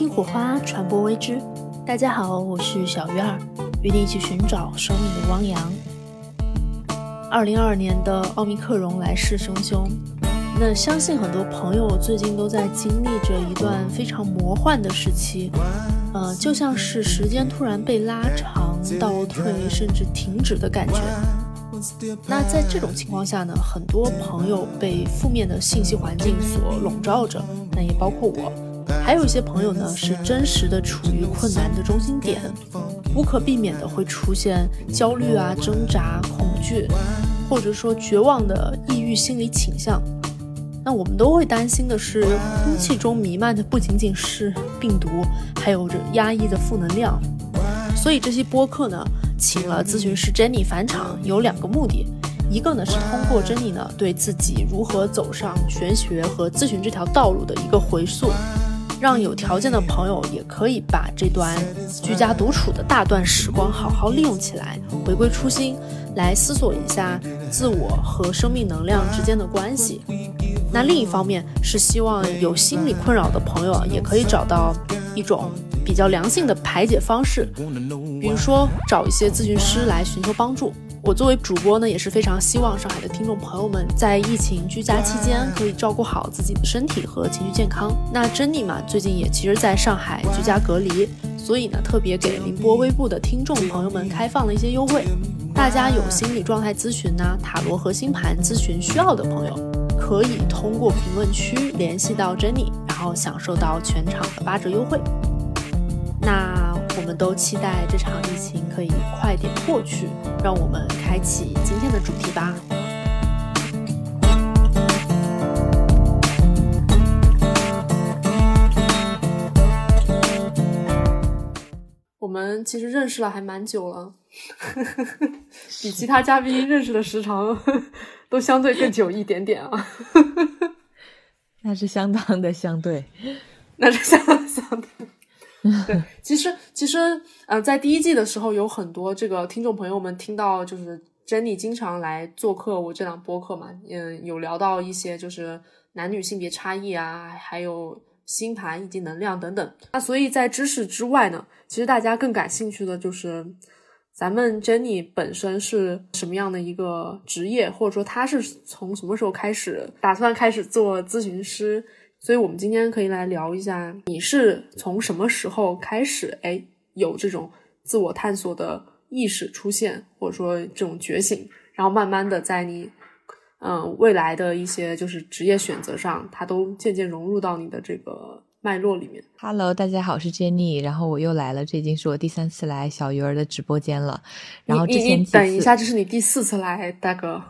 听火花，传播未知。大家好，我是小鱼儿，与你一起寻找生命的汪洋。二零二二年的奥密克戎来势汹汹，那相信很多朋友最近都在经历着一段非常魔幻的时期，呃，就像是时间突然被拉长、倒退，甚至停止的感觉。那在这种情况下呢，很多朋友被负面的信息环境所笼罩着，那也包括我。还有一些朋友呢，是真实的处于困难的中心点，无可避免的会出现焦虑啊、挣扎、恐惧，或者说绝望的抑郁心理倾向。那我们都会担心的是，空气中弥漫的不仅仅是病毒，还有着压抑的负能量。所以这期播客呢。请了咨询师 Jenny 返场有两个目的，一个呢是通过 Jenny 呢对自己如何走上玄学和咨询这条道路的一个回溯，让有条件的朋友也可以把这段居家独处的大段时光好好利用起来，回归初心，来思索一下自我和生命能量之间的关系。那另一方面是希望有心理困扰的朋友，也可以找到一种。比较良性的排解方式，比如说找一些咨询师来寻求帮助。我作为主播呢，也是非常希望上海的听众朋友们在疫情居家期间可以照顾好自己的身体和情绪健康。那珍妮嘛，最近也其实在上海居家隔离，所以呢，特别给宁波微步的听众朋友们开放了一些优惠。大家有心理状态咨询呐、塔罗和星盘咨询需要的朋友，可以通过评论区联系到珍妮，然后享受到全场的八折优惠。那我们都期待这场疫情可以快点过去，让我们开启今天的主题吧。我们其实认识了还蛮久了，比其他嘉宾认识的时长 都相对更久一点点啊。那是相当的相对，那是相当相对。对，其实其实，呃，在第一季的时候，有很多这个听众朋友们听到，就是 Jenny 经常来做客我这档播客嘛，嗯，有聊到一些就是男女性别差异啊，还有星盘以及能量等等。那所以在知识之外呢，其实大家更感兴趣的就是咱们 Jenny 本身是什么样的一个职业，或者说她是从什么时候开始打算开始做咨询师。所以，我们今天可以来聊一下，你是从什么时候开始，哎，有这种自我探索的意识出现，或者说这种觉醒，然后慢慢的在你，嗯，未来的一些就是职业选择上，它都渐渐融入到你的这个脉络里面。Hello，大家好，我是 Jenny，然后我又来了，这已经是我第三次来小鱼儿的直播间了。然后之前等一下，这是你第四次来，大哥。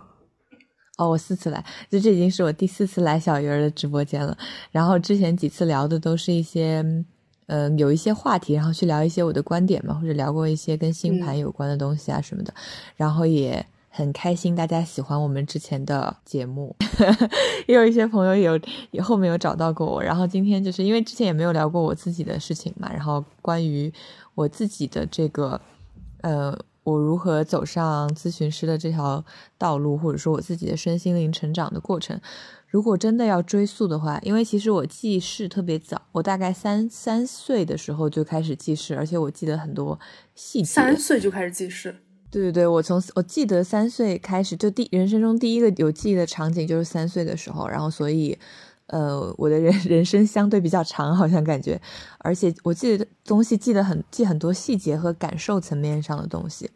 哦，我四次来，就这已经是我第四次来小鱼儿的直播间了。然后之前几次聊的都是一些，嗯，有一些话题，然后去聊一些我的观点嘛，或者聊过一些跟星盘有关的东西啊什么的。然后也很开心，大家喜欢我们之前的节目，也有一些朋友有也后面有找到过我。然后今天就是因为之前也没有聊过我自己的事情嘛，然后关于我自己的这个，呃。我如何走上咨询师的这条道路，或者说我自己的身心灵成长的过程？如果真的要追溯的话，因为其实我记事特别早，我大概三三岁的时候就开始记事，而且我记得很多细节。三岁就开始记事？对对对，我从我记得三岁开始，就第人生中第一个有记忆的场景就是三岁的时候，然后所以。呃，我的人 人生相对比较长，好像感觉，而且我记得东西记得很记很多细节和感受层面上的东西。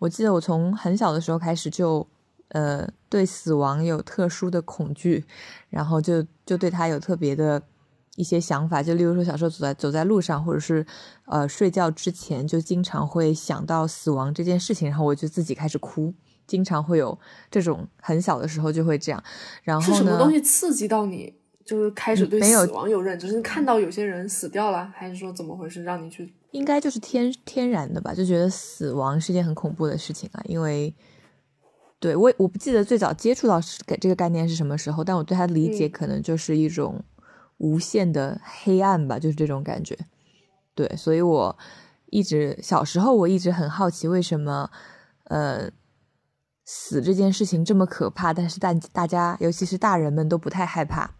我记得我从很小的时候开始就，呃，对死亡有特殊的恐惧，然后就就对他有特别的一些想法。就例如说，小时候走在走在路上，或者是呃睡觉之前，就经常会想到死亡这件事情，然后我就自己开始哭，经常会有这种很小的时候就会这样。然后是什么东西刺激到你？就是开始对死亡有认知，是看到有些人死掉了，还是说怎么回事让你去？应该就是天天然的吧，就觉得死亡是件很恐怖的事情啊。因为对我我不记得最早接触到给这个概念是什么时候，但我对它的理解可能就是一种无限的黑暗吧，就是这种感觉。对，所以我一直小时候我一直很好奇，为什么呃死这件事情这么可怕，但是大大家尤其是大人们都不太害怕。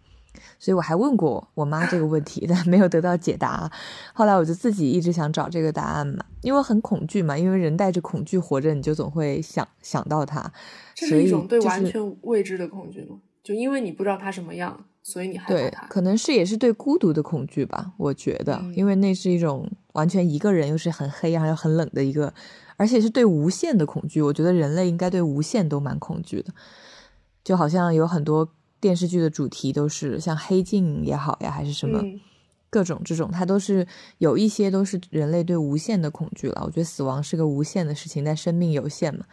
所以我还问过我妈这个问题，但没有得到解答。后来我就自己一直想找这个答案嘛，因为很恐惧嘛，因为人带着恐惧活着，你就总会想想到它。这是一种对完全未知的恐惧吗？就因为你不知道它什么样，所以你害怕它。可能是也是对孤独的恐惧吧，我觉得，因为那是一种完全一个人又是很黑然后又很冷的一个，而且是对无限的恐惧。我觉得人类应该对无限都蛮恐惧的，就好像有很多。电视剧的主题都是像黑镜也好呀，还是什么各种这种，它都是有一些都是人类对无限的恐惧了。我觉得死亡是个无限的事情，但生命有限嘛。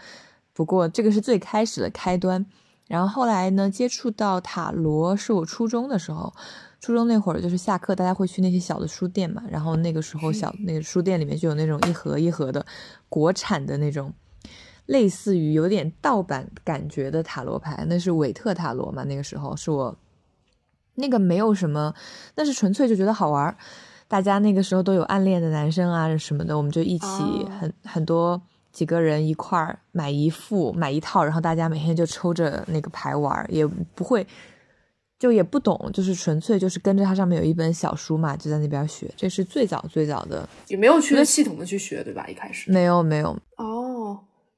不过这个是最开始的开端，然后后来呢，接触到塔罗是我初中的时候，初中那会儿就是下课大家会去那些小的书店嘛，然后那个时候小那个书店里面就有那种一盒一盒的国产的那种。类似于有点盗版感觉的塔罗牌，那是韦特塔罗嘛？那个时候是我那个没有什么，那是纯粹就觉得好玩。大家那个时候都有暗恋的男生啊什么的，我们就一起很很多几个人一块儿买一副买一套，然后大家每天就抽着那个牌玩，也不会就也不懂，就是纯粹就是跟着它上面有一本小书嘛，就在那边学。这是最早最早的，也没有去系统的去学，对吧？一开始没有没有哦。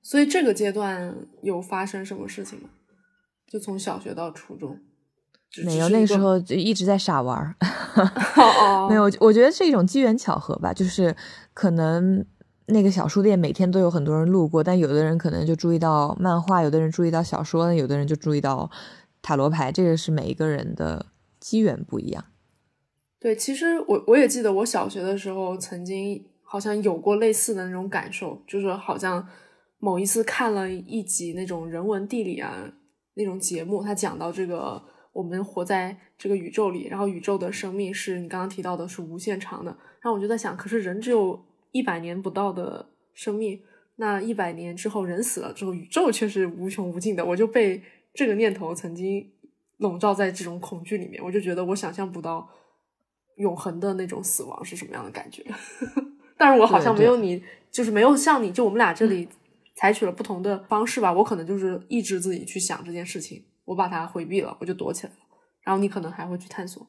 所以这个阶段有发生什么事情吗？就从小学到初中，没有那个时候就一直在傻玩儿。没有，我觉得是一种机缘巧合吧。就是可能那个小书店每天都有很多人路过，但有的人可能就注意到漫画，有的人注意到小说，有的人就注意到塔罗牌。这个是每一个人的机缘不一样。对，其实我我也记得我小学的时候曾经好像有过类似的那种感受，就是好像。某一次看了一集那种人文地理啊那种节目，他讲到这个我们活在这个宇宙里，然后宇宙的生命是你刚刚提到的是无限长的，然后我就在想，可是人只有一百年不到的生命，那一百年之后人死了之后，宇宙却是无穷无尽的，我就被这个念头曾经笼罩在这种恐惧里面，我就觉得我想象不到永恒的那种死亡是什么样的感觉，但是我好像没有你，就是没有像你就我们俩这里。采取了不同的方式吧，我可能就是抑制自己去想这件事情，我把它回避了，我就躲起来了。然后你可能还会去探索。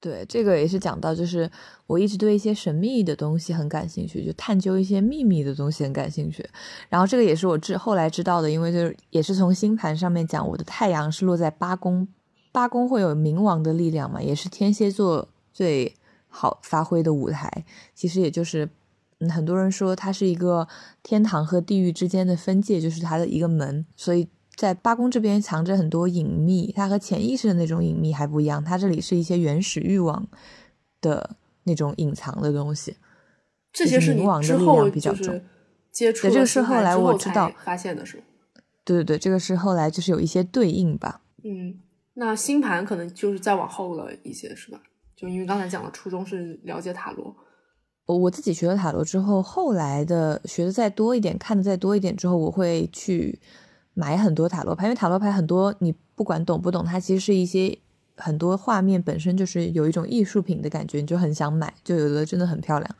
对，这个也是讲到，就是我一直对一些神秘的东西很感兴趣，就探究一些秘密的东西很感兴趣。然后这个也是我知后来知道的，因为就是也是从星盘上面讲，我的太阳是落在八宫，八宫会有冥王的力量嘛，也是天蝎座最好发挥的舞台。其实也就是。很多人说它是一个天堂和地狱之间的分界，就是它的一个门。所以在八宫这边藏着很多隐秘，它和潜意识的那种隐秘还不一样。它这里是一些原始欲望的那种隐藏的东西。这些是冥王的力量比较重。接触这个是后来我知道发现的是。对对对，这个是后来就是有一些对应吧。嗯，那星盘可能就是再往后了一些，是吧？就因为刚才讲了，初衷是了解塔罗。我我自己学了塔罗之后，后来的学的再多一点，看的再多一点之后，我会去买很多塔罗牌，因为塔罗牌很多，你不管懂不懂，它其实是一些很多画面本身就是有一种艺术品的感觉，你就很想买，就有的真的很漂亮，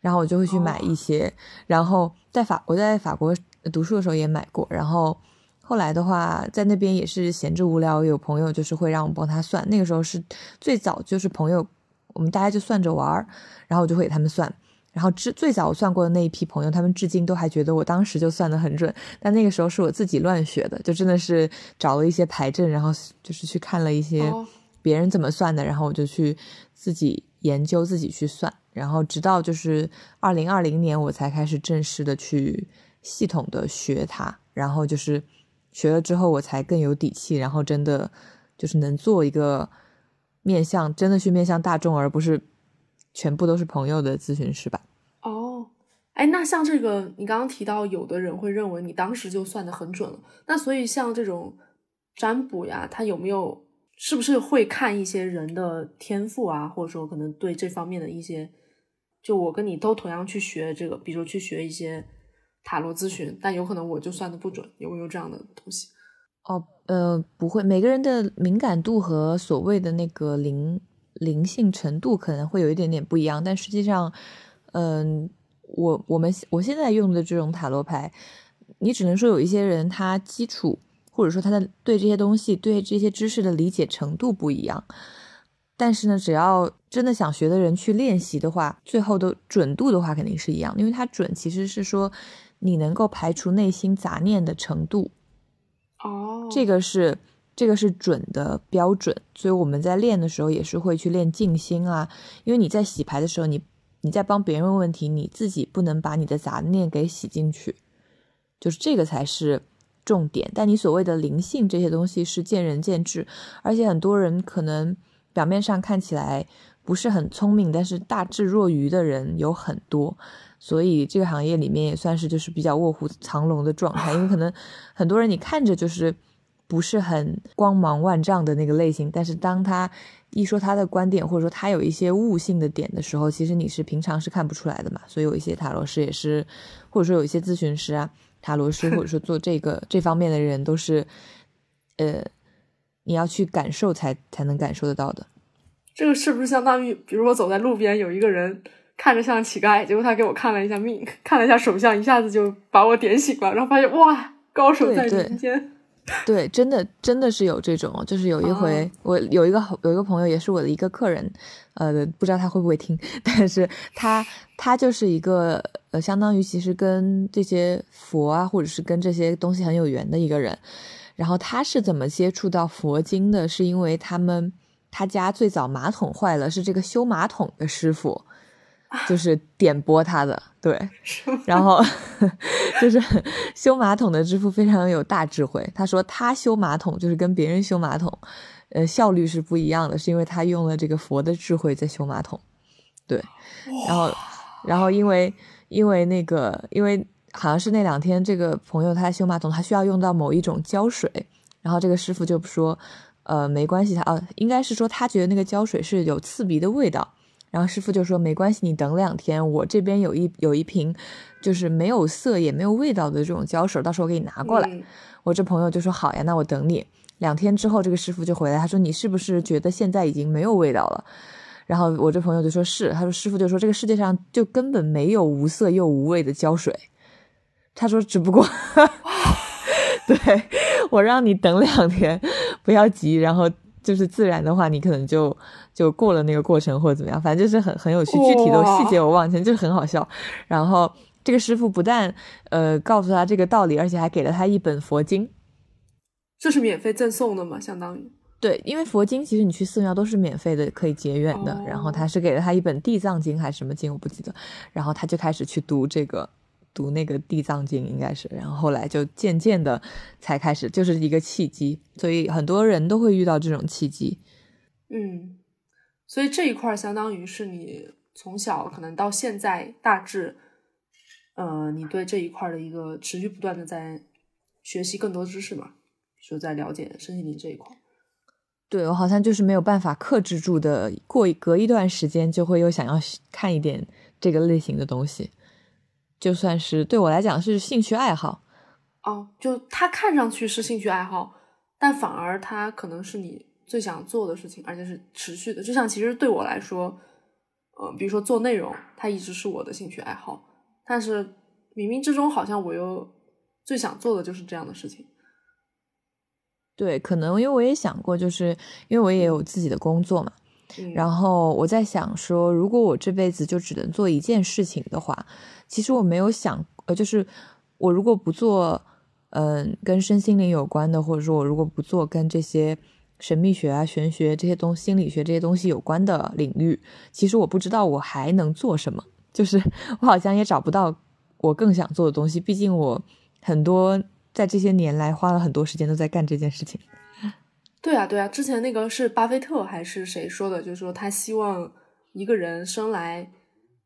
然后我就会去买一些。然后在法我在法国读书的时候也买过，然后后来的话在那边也是闲着无聊，有朋友就是会让我帮他算，那个时候是最早就是朋友。我们大家就算着玩儿，然后我就会给他们算。然后至最早我算过的那一批朋友，他们至今都还觉得我当时就算的很准。但那个时候是我自己乱学的，就真的是找了一些牌阵，然后就是去看了一些别人怎么算的，然后我就去自己研究，自己去算。然后直到就是二零二零年，我才开始正式的去系统的学它。然后就是学了之后，我才更有底气，然后真的就是能做一个。面向真的去面向大众，而不是全部都是朋友的咨询师吧？哦，哎，那像这个，你刚刚提到有的人会认为你当时就算的很准了，那所以像这种占卜呀，他有没有是不是会看一些人的天赋啊，或者说可能对这方面的一些，就我跟你都同样去学这个，比如去学一些塔罗咨询，但有可能我就算的不准，有没有这样的东西？哦，呃，不会，每个人的敏感度和所谓的那个灵灵性程度可能会有一点点不一样，但实际上，嗯，我我们我现在用的这种塔罗牌，你只能说有一些人他基础或者说他的对这些东西、对这些知识的理解程度不一样。但是呢，只要真的想学的人去练习的话，最后的准度的话肯定是一样，因为它准其实是说你能够排除内心杂念的程度。哦，这个是这个是准的标准，所以我们在练的时候也是会去练静心啊，因为你在洗牌的时候，你你在帮别人问问题，你自己不能把你的杂念给洗进去，就是这个才是重点。但你所谓的灵性这些东西是见仁见智，而且很多人可能表面上看起来不是很聪明，但是大智若愚的人有很多。所以这个行业里面也算是就是比较卧虎藏龙的状态，因为可能很多人你看着就是不是很光芒万丈的那个类型，但是当他一说他的观点或者说他有一些悟性的点的时候，其实你是平常是看不出来的嘛。所以有一些塔罗师也是，或者说有一些咨询师啊、塔罗师或者说做这个这方面的人都是，呃，你要去感受才才能感受得到的。这个是不是相当于，比如我走在路边有一个人？看着像乞丐，结果他给我看了一下命，看了一下手相，一下子就把我点醒了，然后发现哇，高手在民间。对，真的真的是有这种，就是有一回，我有一个有一个朋友，也是我的一个客人，呃，不知道他会不会听，但是他他就是一个呃，相当于其实跟这些佛啊，或者是跟这些东西很有缘的一个人。然后他是怎么接触到佛经的？是因为他们他家最早马桶坏了，是这个修马桶的师傅。就是点拨他的，对，然后就是修马桶的师傅非常有大智慧。他说他修马桶就是跟别人修马桶，呃，效率是不一样的，是因为他用了这个佛的智慧在修马桶。对，然后，然后因为因为那个，因为好像是那两天这个朋友他修马桶，他需要用到某一种胶水，然后这个师傅就说，呃，没关系，他哦，应该是说他觉得那个胶水是有刺鼻的味道。然后师傅就说：“没关系，你等两天，我这边有一有一瓶，就是没有色也没有味道的这种胶水，到时候我给你拿过来。”我这朋友就说：“好呀，那我等你。”两天之后，这个师傅就回来，他说：“你是不是觉得现在已经没有味道了？”然后我这朋友就说：“是。”他说：“师傅就说这个世界上就根本没有无色又无味的胶水。”他说：“只不过，对我让你等两天，不要急，然后。”就是自然的话，你可能就就过了那个过程或者怎么样，反正就是很很有趣。具体的细节我忘记，就是很好笑。然后这个师傅不但呃告诉他这个道理，而且还给了他一本佛经。这是免费赠送的吗？相当于对，因为佛经其实你去寺庙都是免费的，可以结缘的。然后他是给了他一本地藏经还是什么经，我不记得。然后他就开始去读这个。读那个地藏经应该是，然后后来就渐渐的才开始，就是一个契机，所以很多人都会遇到这种契机。嗯，所以这一块相当于是你从小可能到现在大致，呃，你对这一块的一个持续不断的在学习更多知识嘛，就在了解身心灵这一块。对我好像就是没有办法克制住的，过隔一段时间就会又想要看一点这个类型的东西。就算是对我来讲是兴趣爱好，哦，就它看上去是兴趣爱好，但反而它可能是你最想做的事情，而且是持续的。就像其实对我来说，呃，比如说做内容，它一直是我的兴趣爱好，但是冥冥之中好像我又最想做的就是这样的事情。对，可能因为我也想过，就是因为我也有自己的工作嘛。然后我在想说，如果我这辈子就只能做一件事情的话，其实我没有想，呃，就是我如果不做，嗯，跟身心灵有关的，或者说我如果不做跟这些神秘学啊、玄学这些东、心理学这些东西有关的领域，其实我不知道我还能做什么。就是 我好像也找不到我更想做的东西，毕竟我很多在这些年来花了很多时间都在干这件事情。对啊，对啊，之前那个是巴菲特还是谁说的？就是说他希望一个人生来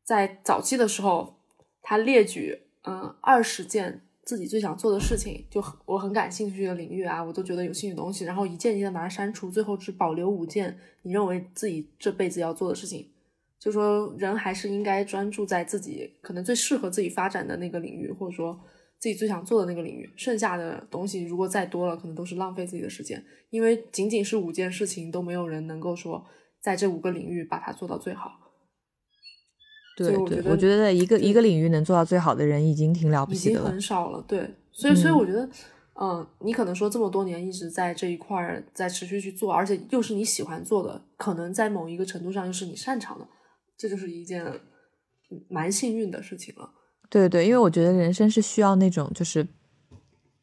在早期的时候，他列举嗯二十件自己最想做的事情，就我很感兴趣的领域啊，我都觉得有兴趣的东西，然后一件一件把它删除，最后只保留五件你认为自己这辈子要做的事情。就说人还是应该专注在自己可能最适合自己发展的那个领域，或者说。自己最想做的那个领域，剩下的东西如果再多了，可能都是浪费自己的时间。因为仅仅是五件事情，都没有人能够说在这五个领域把它做到最好。对对，我觉得一个一个领域能做到最好的人已经挺了不起的了，已经很少了。对，所以所以我觉得，嗯，你可能说这么多年一直在这一块儿在持续去做，而且又是你喜欢做的，可能在某一个程度上又是你擅长的，这就是一件蛮幸运的事情了。对对，因为我觉得人生是需要那种就是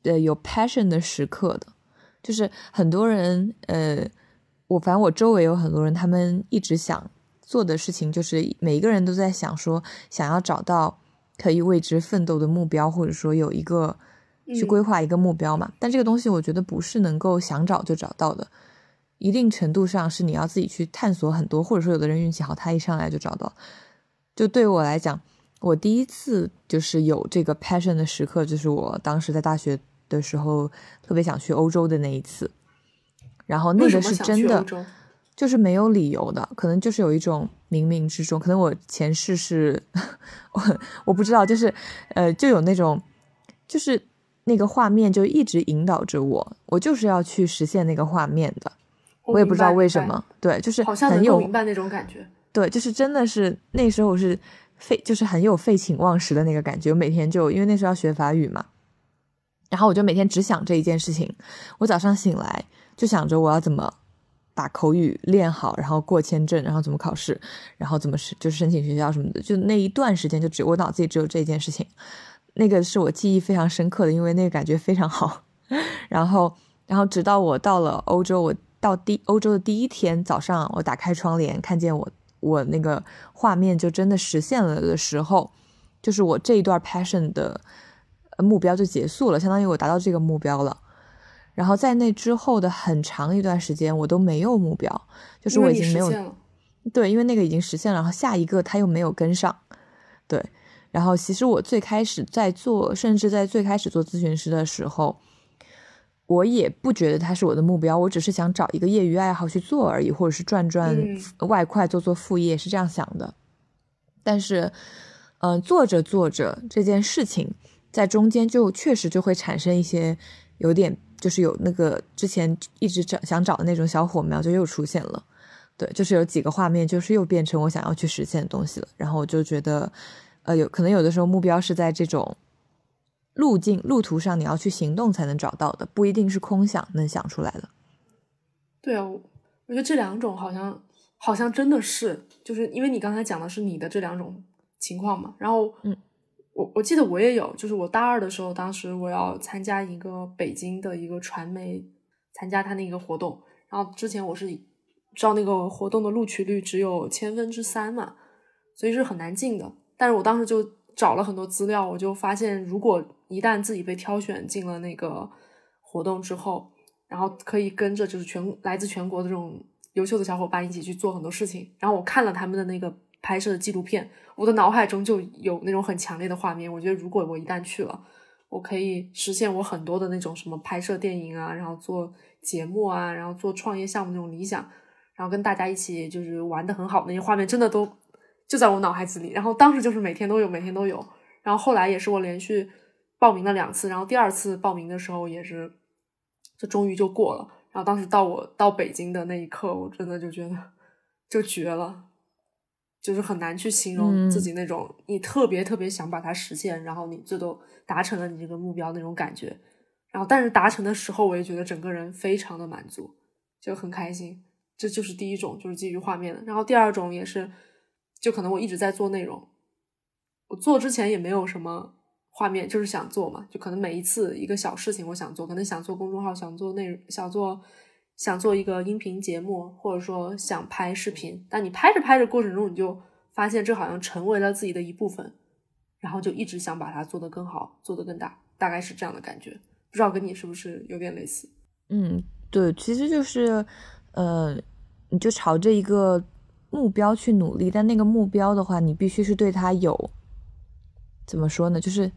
呃有 passion 的时刻的，就是很多人呃，我反正我周围有很多人，他们一直想做的事情，就是每一个人都在想说想要找到可以为之奋斗的目标，或者说有一个。去规划一个目标嘛，但这个东西我觉得不是能够想找就找到的，一定程度上是你要自己去探索很多，或者说有的人运气好，他一上来就找到。就对我来讲，我第一次就是有这个 passion 的时刻，就是我当时在大学的时候特别想去欧洲的那一次，然后那个是真的，就是没有理由的，可能就是有一种冥冥之中，可能我前世是我我不知道，就是呃，就有那种就是。那个画面就一直引导着我，我就是要去实现那个画面的，我也不知道为什么，对，就是好像很有明白那种感觉，对，就是真的是那时候是废，就是很有废寝忘食的那个感觉。我每天就因为那时候要学法语嘛，然后我就每天只想这一件事情。我早上醒来就想着我要怎么把口语练好，然后过签证，然后怎么考试，然后怎么是就是申请学校什么的。就那一段时间，就只我脑子里只有这件事情。那个是我记忆非常深刻的，因为那个感觉非常好。然后，然后直到我到了欧洲，我到第欧洲的第一天早上，我打开窗帘，看见我我那个画面就真的实现了的时候，就是我这一段 passion 的目标就结束了，相当于我达到这个目标了。然后在那之后的很长一段时间，我都没有目标，就是我已经没有对，因为那个已经实现了，然后下一个他又没有跟上，对。然后，其实我最开始在做，甚至在最开始做咨询师的时候，我也不觉得他是我的目标，我只是想找一个业余爱好去做而已，或者是赚赚外快，做做副业，是这样想的。但是，嗯，做着做着这件事情，在中间就确实就会产生一些有点，就是有那个之前一直找想找的那种小火苗就又出现了，对，就是有几个画面，就是又变成我想要去实现的东西了，然后我就觉得。呃，有可能有的时候目标是在这种路径路途上，你要去行动才能找到的，不一定是空想能想出来的。对啊，我觉得这两种好像好像真的是，就是因为你刚才讲的是你的这两种情况嘛。然后，嗯，我我记得我也有，就是我大二的时候，当时我要参加一个北京的一个传媒，参加他那个活动。然后之前我是知道那个活动的录取率只有千分之三嘛，所以是很难进的。但是我当时就找了很多资料，我就发现，如果一旦自己被挑选进了那个活动之后，然后可以跟着就是全来自全国的这种优秀的小伙伴一起去做很多事情。然后我看了他们的那个拍摄的纪录片，我的脑海中就有那种很强烈的画面。我觉得如果我一旦去了，我可以实现我很多的那种什么拍摄电影啊，然后做节目啊，然后做创业项目那种理想，然后跟大家一起就是玩的很好的那些画面，真的都。就在我脑海子里，然后当时就是每天都有，每天都有。然后后来也是我连续报名了两次，然后第二次报名的时候也是，就终于就过了。然后当时到我到北京的那一刻，我真的就觉得就绝了，就是很难去形容自己那种你特别特别想把它实现，然后你最后达成了你这个目标那种感觉。然后但是达成的时候，我也觉得整个人非常的满足，就很开心。这就是第一种，就是基于画面的。然后第二种也是。就可能我一直在做内容，我做之前也没有什么画面，就是想做嘛。就可能每一次一个小事情，我想做，可能想做公众号，想做内容，想做想做一个音频节目，或者说想拍视频。但你拍着拍着过程中，你就发现这好像成为了自己的一部分，然后就一直想把它做得更好，做得更大，大概是这样的感觉。不知道跟你是不是有点类似？嗯，对，其实就是，呃，你就朝着一个。目标去努力，但那个目标的话，你必须是对它有，怎么说呢？就是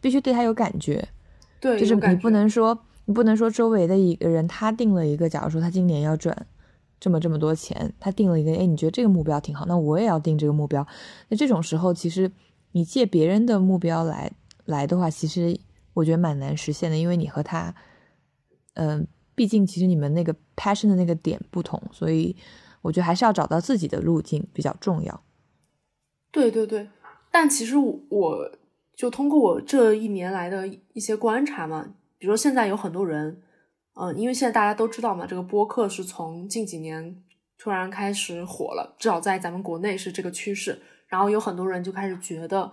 必须对它有感觉。对，就是你不能说，你不能说周围的一个人他定了一个，假如说他今年要赚这么这么多钱，他定了一个，哎，你觉得这个目标挺好，那我也要定这个目标。那这种时候，其实你借别人的目标来来的话，其实我觉得蛮难实现的，因为你和他，嗯，毕竟其实你们那个 passion 的那个点不同，所以。我觉得还是要找到自己的路径比较重要。对对对，但其实我就通过我这一年来的一些观察嘛，比如说现在有很多人，嗯，因为现在大家都知道嘛，这个播客是从近几年突然开始火了，至少在咱们国内是这个趋势。然后有很多人就开始觉得，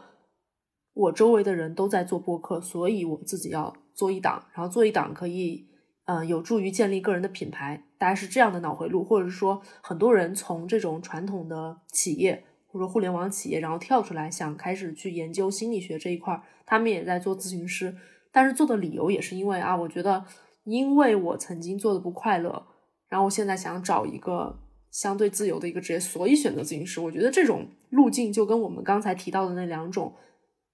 我周围的人都在做播客，所以我自己要做一档，然后做一档可以，嗯，有助于建立个人的品牌。大概是这样的脑回路，或者是说，很多人从这种传统的企业或者互联网企业，然后跳出来，想开始去研究心理学这一块。他们也在做咨询师，但是做的理由也是因为啊，我觉得因为我曾经做的不快乐，然后我现在想找一个相对自由的一个职业，所以选择咨询师。我觉得这种路径就跟我们刚才提到的那两种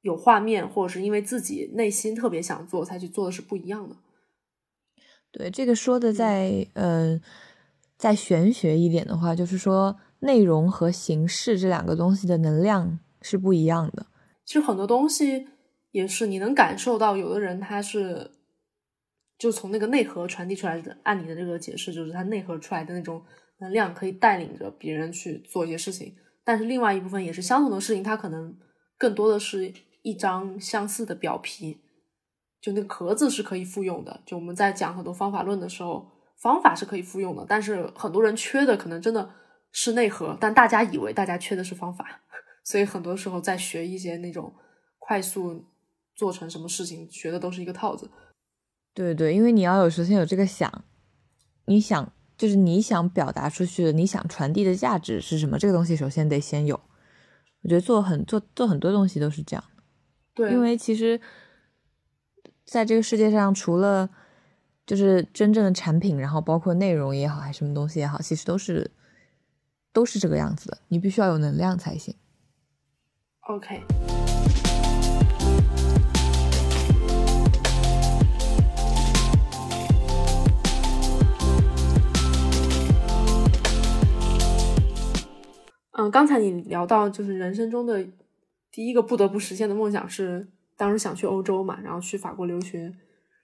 有画面，或者是因为自己内心特别想做才去做的是不一样的。对这个说的再呃再玄学一点的话，就是说内容和形式这两个东西的能量是不一样的。其实很多东西也是你能感受到，有的人他是就从那个内核传递出来的。按你的这个解释，就是他内核出来的那种能量可以带领着别人去做一些事情。但是另外一部分也是相同的事情，它可能更多的是一张相似的表皮。就那个壳子是可以复用的。就我们在讲很多方法论的时候，方法是可以复用的，但是很多人缺的可能真的是内核，但大家以为大家缺的是方法，所以很多时候在学一些那种快速做成什么事情，学的都是一个套子。对对，因为你要有首先有这个想，你想就是你想表达出去的，你想传递的价值是什么？这个东西首先得先有。我觉得做很做做很多东西都是这样。对，因为其实。在这个世界上，除了就是真正的产品，然后包括内容也好，还是什么东西也好，其实都是都是这个样子的。你必须要有能量才行。OK。嗯，刚才你聊到就是人生中的第一个不得不实现的梦想是。当时想去欧洲嘛，然后去法国留学，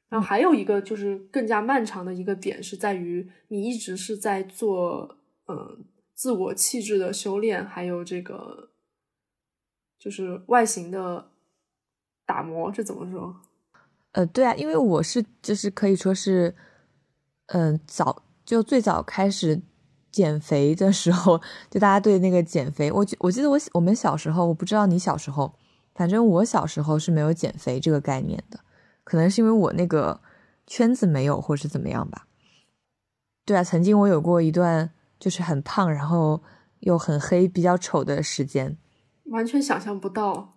然后还有一个就是更加漫长的一个点是在于你一直是在做嗯自我气质的修炼，还有这个就是外形的打磨，这怎么说？呃，对啊，因为我是就是可以说是嗯早就最早开始减肥的时候，就大家对那个减肥，我我记得我我们小时候，我不知道你小时候。反正我小时候是没有减肥这个概念的，可能是因为我那个圈子没有，或是怎么样吧。对啊，曾经我有过一段就是很胖，然后又很黑、比较丑的时间，完全想象不到。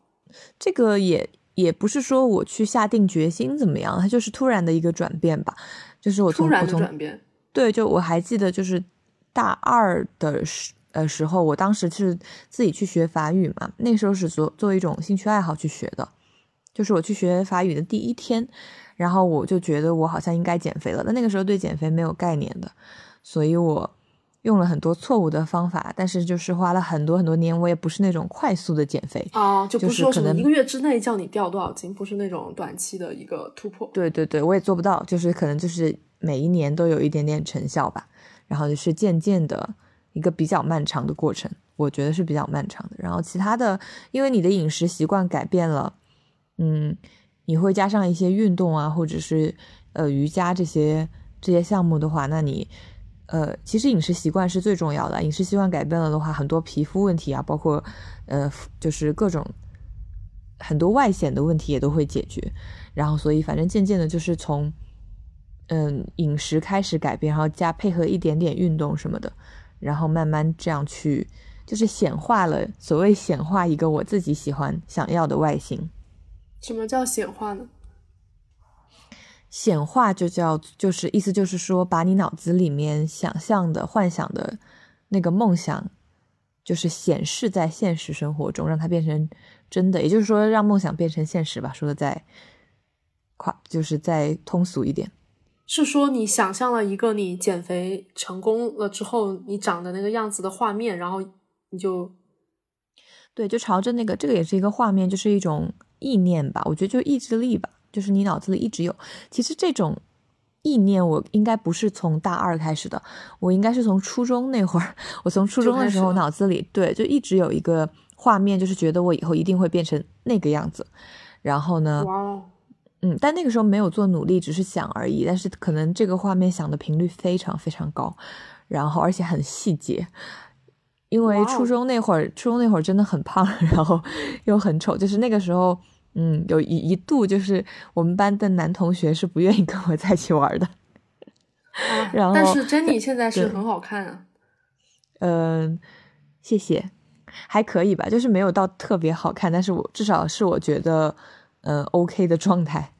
这个也也不是说我去下定决心怎么样，它就是突然的一个转变吧。就是我从突然的转变，对，就我还记得，就是大二的时。呃时候，我当时是自己去学法语嘛，那时候是做作为一种兴趣爱好去学的，就是我去学法语的第一天，然后我就觉得我好像应该减肥了。但那个时候对减肥没有概念的，所以我用了很多错误的方法，但是就是花了很多很多年，我也不是那种快速的减肥啊，就不是说可能一个月之内叫你掉多少斤，不是那种短期的一个突破。对对对，我也做不到，就是可能就是每一年都有一点点成效吧，然后就是渐渐的。一个比较漫长的过程，我觉得是比较漫长的。然后其他的，因为你的饮食习惯改变了，嗯，你会加上一些运动啊，或者是呃瑜伽这些这些项目的话，那你呃，其实饮食习惯是最重要的。饮食习惯改变了的话，很多皮肤问题啊，包括呃，就是各种很多外显的问题也都会解决。然后，所以反正渐渐的，就是从嗯饮食开始改变，然后加配合一点点运动什么的。然后慢慢这样去，就是显化了。所谓显化一个我自己喜欢、想要的外形。什么叫显化呢？显化就叫就是意思就是说，把你脑子里面想象的、幻想的那个梦想，就是显示在现实生活中，让它变成真的。也就是说，让梦想变成现实吧。说的再夸，就是再通俗一点。是说你想象了一个你减肥成功了之后你长的那个样子的画面，然后你就对，就朝着那个，这个也是一个画面，就是一种意念吧。我觉得就意志力吧，就是你脑子里一直有。其实这种意念我应该不是从大二开始的，我应该是从初中那会儿。我从初中的时候脑子里对，就一直有一个画面，就是觉得我以后一定会变成那个样子。然后呢？嗯，但那个时候没有做努力，只是想而已。但是可能这个画面想的频率非常非常高，然后而且很细节。因为初中那会儿，初中那会儿真的很胖，然后又很丑，就是那个时候，嗯，有一一度就是我们班的男同学是不愿意跟我在一起玩的。然后，但是珍妮现在是很好看啊。嗯，谢谢，还可以吧，就是没有到特别好看，但是我至少是我觉得，嗯，OK 的状态。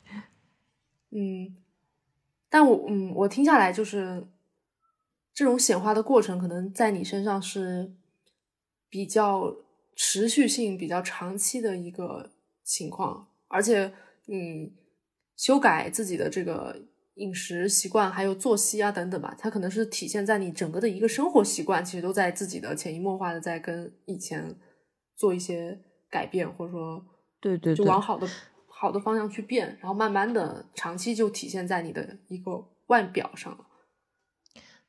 嗯，但我嗯，我听下来就是这种显化的过程，可能在你身上是比较持续性、比较长期的一个情况，而且你修改自己的这个。饮食习惯还有作息啊等等吧，它可能是体现在你整个的一个生活习惯，其实都在自己的潜移默化的在跟以前做一些改变，或者说对对，就往好的好的方向去变，然后慢慢的长期就体现在你的一个外表上了。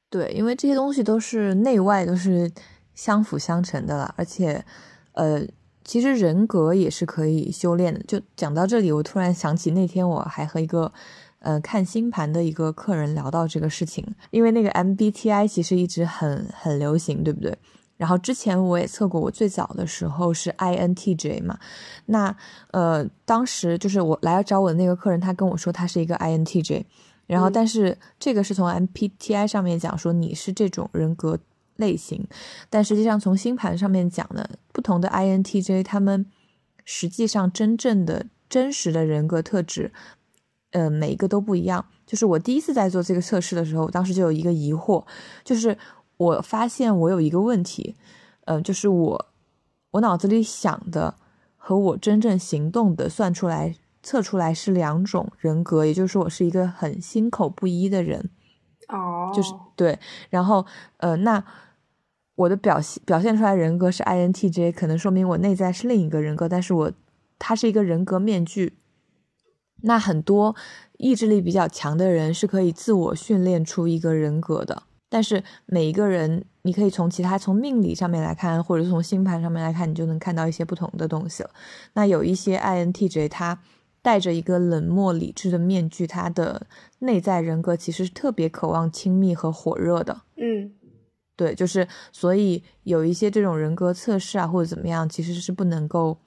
对，因为这些东西都是内外都是相辅相成的了，而且呃，其实人格也是可以修炼的。就讲到这里，我突然想起那天我还和一个。呃，看星盘的一个客人聊到这个事情，因为那个 MBTI 其实一直很很流行，对不对？然后之前我也测过，我最早的时候是 INTJ 嘛。那呃，当时就是我来找我的那个客人，他跟我说他是一个 INTJ，然后但是这个是从 MBTI 上面讲说你是这种人格类型，但实际上从星盘上面讲呢，不同的 INTJ 他们实际上真正的真实的人格特质。呃，每一个都不一样。就是我第一次在做这个测试的时候，当时就有一个疑惑，就是我发现我有一个问题，呃，就是我我脑子里想的和我真正行动的算出来测出来是两种人格，也就是说我是一个很心口不一的人。哦，就是对。然后呃，那我的表现表现出来人格是 INTJ，可能说明我内在是另一个人格，但是我他是一个人格面具。那很多意志力比较强的人是可以自我训练出一个人格的，但是每一个人，你可以从其他从命理上面来看，或者是从星盘上面来看，你就能看到一些不同的东西了。那有一些 INTJ，他戴着一个冷漠理智的面具，他的内在人格其实是特别渴望亲密和火热的。嗯，对，就是所以有一些这种人格测试啊，或者怎么样，其实是不能够，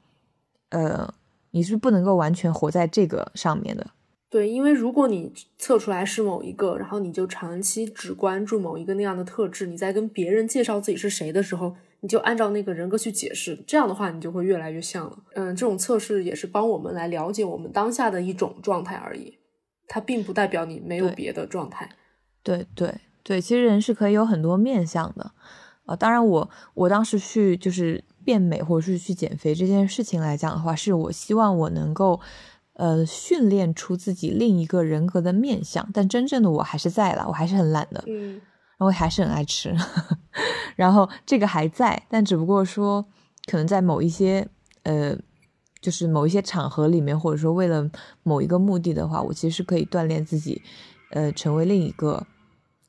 呃。你是不能够完全活在这个上面的，对，因为如果你测出来是某一个，然后你就长期只关注某一个那样的特质，你在跟别人介绍自己是谁的时候，你就按照那个人格去解释，这样的话你就会越来越像了。嗯，这种测试也是帮我们来了解我们当下的一种状态而已，它并不代表你没有别的状态。对对对，其实人是可以有很多面相的，啊，当然我我当时去就是。变美或者是去减肥这件事情来讲的话，是我希望我能够，呃，训练出自己另一个人格的面相。但真正的我还是在了，我还是很懒的，嗯，然后还是很爱吃，然后这个还在，但只不过说，可能在某一些，呃，就是某一些场合里面，或者说为了某一个目的的话，我其实是可以锻炼自己，呃，成为另一个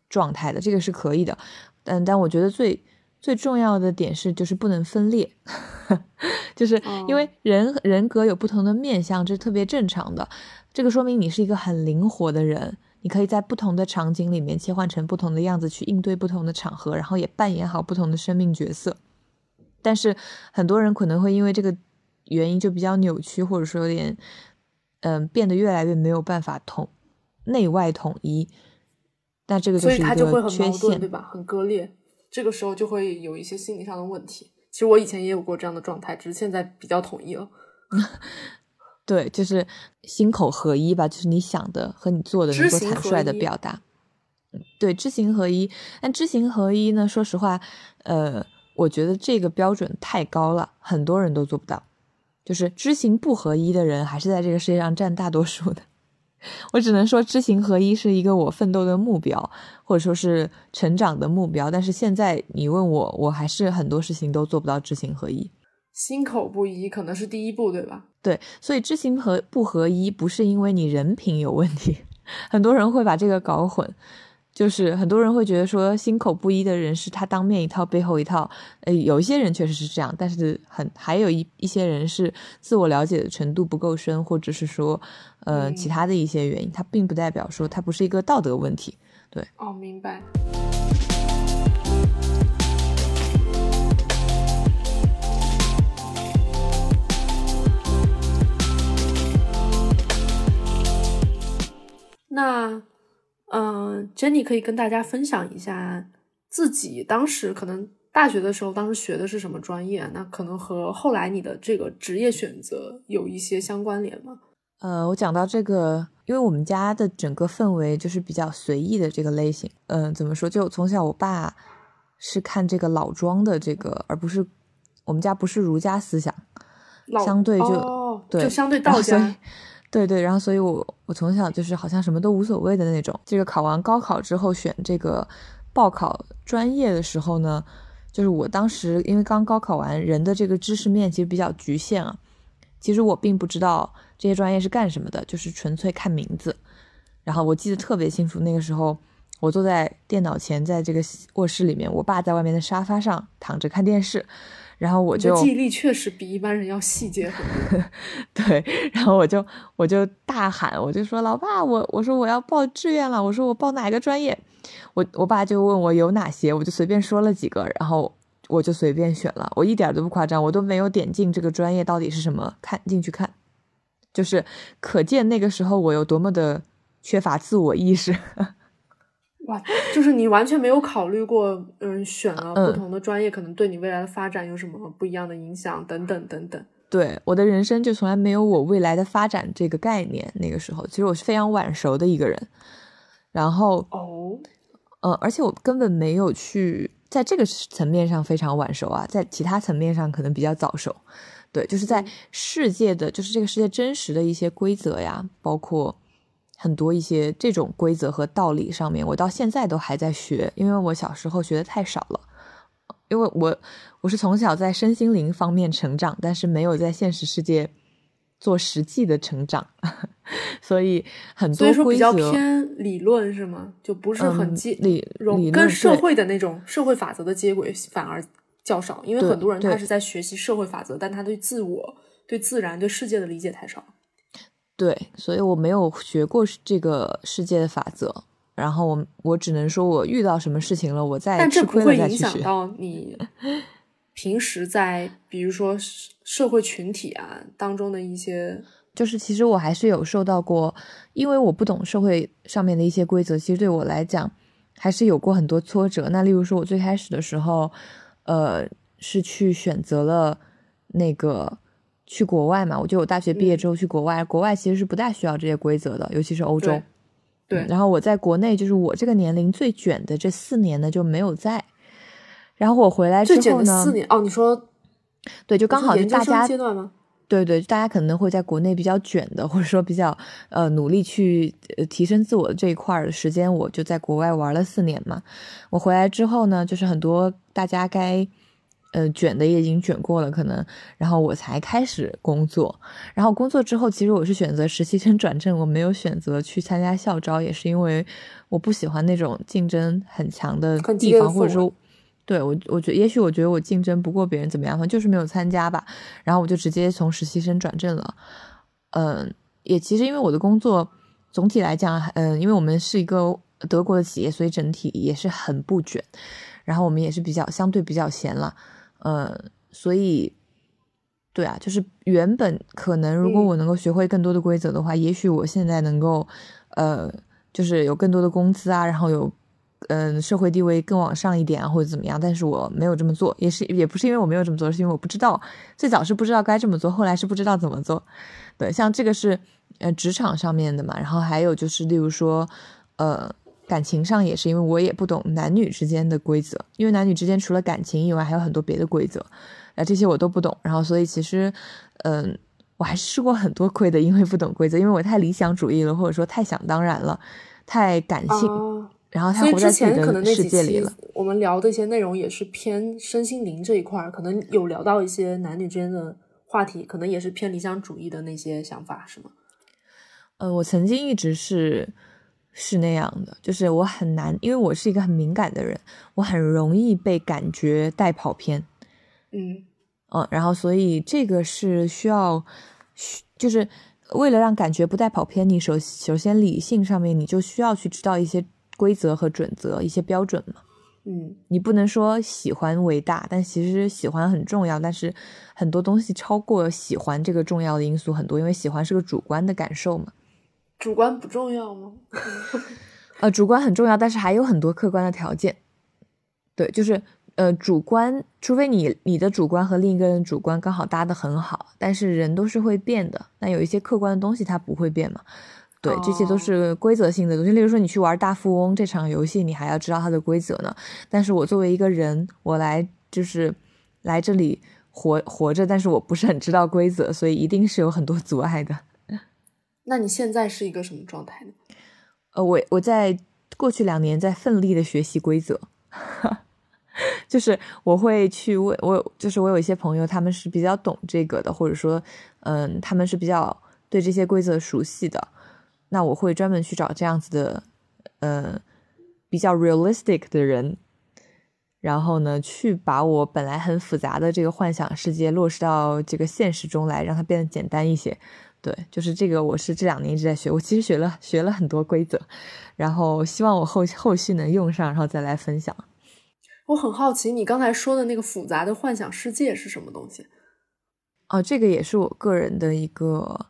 状态的，这个是可以的。但但我觉得最。最重要的点是，就是不能分裂，就是因为人人格有不同的面相，这是特别正常的。这个说明你是一个很灵活的人，你可以在不同的场景里面切换成不同的样子去应对不同的场合，然后也扮演好不同的生命角色。但是很多人可能会因为这个原因就比较扭曲，或者说有点嗯变得越来越没有办法统内外统一。那这个就是一个缺陷，对吧？很割裂。这个时候就会有一些心理上的问题。其实我以前也有过这样的状态，只是现在比较统一了。对，就是心口合一吧，就是你想的和你做的能够坦率的表达。对，知行合一。但知行合一呢？说实话，呃，我觉得这个标准太高了，很多人都做不到。就是知行不合一的人，还是在这个世界上占大多数的。我只能说，知行合一是一个我奋斗的目标，或者说是成长的目标。但是现在你问我，我还是很多事情都做不到知行合一。心口不一可能是第一步，对吧？对，所以知行合不合一不是因为你人品有问题，很多人会把这个搞混。就是很多人会觉得说心口不一的人是他当面一套背后一套，呃，有一些人确实是这样，但是很还有一一些人是自我了解的程度不够深，或者是说呃其他的一些原因，它并不代表说它不是一个道德问题。对，哦，明白。那，嗯，Jenny 可以跟大家分享一下自己当时可能大学的时候，当时学的是什么专业？那可能和后来你的这个职业选择有一些相关联吗？呃，我讲到这个，因为我们家的整个氛围就是比较随意的这个类型。嗯，怎么说？就从小我爸是看这个老庄的这个，而不是我们家不是儒家思想，相对就对，就相对道家。对对，然后所以，我我从小就是好像什么都无所谓的那种。这个考完高考之后选这个报考专业的时候呢，就是我当时因为刚高考完，人的这个知识面其实比较局限啊。其实我并不知道这些专业是干什么的，就是纯粹看名字。然后我记得特别清楚，那个时候我坐在电脑前，在这个卧室里面，我爸在外面的沙发上躺着看电视。然后我就记忆力确实比一般人要细节很多。对，然后我就我就大喊，我就说：“老爸，我我说我要报志愿了，我说我报哪个专业？”我我爸就问我有哪些，我就随便说了几个，然后我就随便选了，我一点都不夸张，我都没有点进这个专业到底是什么，看进去看，就是可见那个时候我有多么的缺乏自我意识。哇，就是你完全没有考虑过，嗯，选了不同的专业，可能对你未来的发展有什么不一样的影响，等等等等。对，我的人生就从来没有我未来的发展这个概念。那个时候，其实我是非常晚熟的一个人。然后，哦，呃，而且我根本没有去在这个层面上非常晚熟啊，在其他层面上可能比较早熟。对，就是在世界的，就是这个世界真实的一些规则呀，包括。很多一些这种规则和道理上面，我到现在都还在学，因为我小时候学的太少了。因为我我是从小在身心灵方面成长，但是没有在现实世界做实际的成长，所以很多规则比较偏理论是吗？就不是很接理理跟社会的那种社会法则的接轨反而较少，因为很多人他是在学习社会法则，但他对自我、对自然、对世界的理解太少。对，所以我没有学过这个世界的法则，然后我我只能说我遇到什么事情了，我再。但这不会影响到你 平时在比如说社会群体啊当中的一些，就是其实我还是有受到过，因为我不懂社会上面的一些规则，其实对我来讲还是有过很多挫折。那例如说，我最开始的时候，呃，是去选择了那个。去国外嘛，我就我大学毕业之后去国外，国外其实是不大需要这些规则的，尤其是欧洲。对。然后我在国内，就是我这个年龄最卷的这四年呢就没有在。然后我回来之后呢？四年哦，你说对，就刚好就大家阶段吗？对对，大家可能会在国内比较卷的，或者说比较呃努力去提升自我的这一块的时间，我就在国外玩了四年嘛。我回来之后呢，就是很多大家该。呃，卷的也已经卷过了，可能，然后我才开始工作，然后工作之后，其实我是选择实习生转正，我没有选择去参加校招，也是因为我不喜欢那种竞争很强的地方，或者说，对我，我觉得也许我觉得我竞争不过别人怎么样，反正就是没有参加吧，然后我就直接从实习生转正了，嗯，也其实因为我的工作总体来讲，嗯，因为我们是一个德国的企业，所以整体也是很不卷，然后我们也是比较相对比较闲了。呃，所以，对啊，就是原本可能，如果我能够学会更多的规则的话，也许我现在能够，呃，就是有更多的工资啊，然后有，嗯，社会地位更往上一点啊，或者怎么样。但是我没有这么做，也是也不是因为我没有这么做，是因为我不知道，最早是不知道该这么做，后来是不知道怎么做。对，像这个是呃职场上面的嘛，然后还有就是，例如说，呃。感情上也是，因为我也不懂男女之间的规则，因为男女之间除了感情以外，还有很多别的规则，啊，这些我都不懂。然后，所以其实，嗯，我还是吃过很多亏的，因为不懂规则，因为我太理想主义了，或者说太想当然了，太感性，然后太活在自己的世界里了。我们聊的一些内容也是偏身心灵这一块，可能有聊到一些男女之间的话题，可能也是偏理想主义的那些想法，是吗？呃，我曾经一直是。是那样的，就是我很难，因为我是一个很敏感的人，我很容易被感觉带跑偏。嗯嗯，然后所以这个是需要，就是为了让感觉不带跑偏，你首首先理性上面你就需要去知道一些规则和准则，一些标准嘛。嗯，你不能说喜欢为大，但其实喜欢很重要，但是很多东西超过喜欢这个重要的因素很多，因为喜欢是个主观的感受嘛。主观不重要吗？呃，主观很重要，但是还有很多客观的条件。对，就是呃，主观，除非你你的主观和另一个人主观刚好搭的很好，但是人都是会变的。那有一些客观的东西它不会变嘛？对，这些都是规则性的东西。例如说，你去玩大富翁这场游戏，你还要知道它的规则呢。但是我作为一个人，我来就是来这里活活着，但是我不是很知道规则，所以一定是有很多阻碍的。那你现在是一个什么状态呢？呃，我我在过去两年在奋力的学习规则，就是我会去问我，就是我有一些朋友，他们是比较懂这个的，或者说，嗯，他们是比较对这些规则熟悉的。那我会专门去找这样子的，呃，比较 realistic 的人，然后呢，去把我本来很复杂的这个幻想世界落实到这个现实中来，让它变得简单一些。对，就是这个，我是这两年一直在学。我其实学了学了很多规则，然后希望我后后续能用上，然后再来分享。我很好奇，你刚才说的那个复杂的幻想世界是什么东西？哦，这个也是我个人的一个，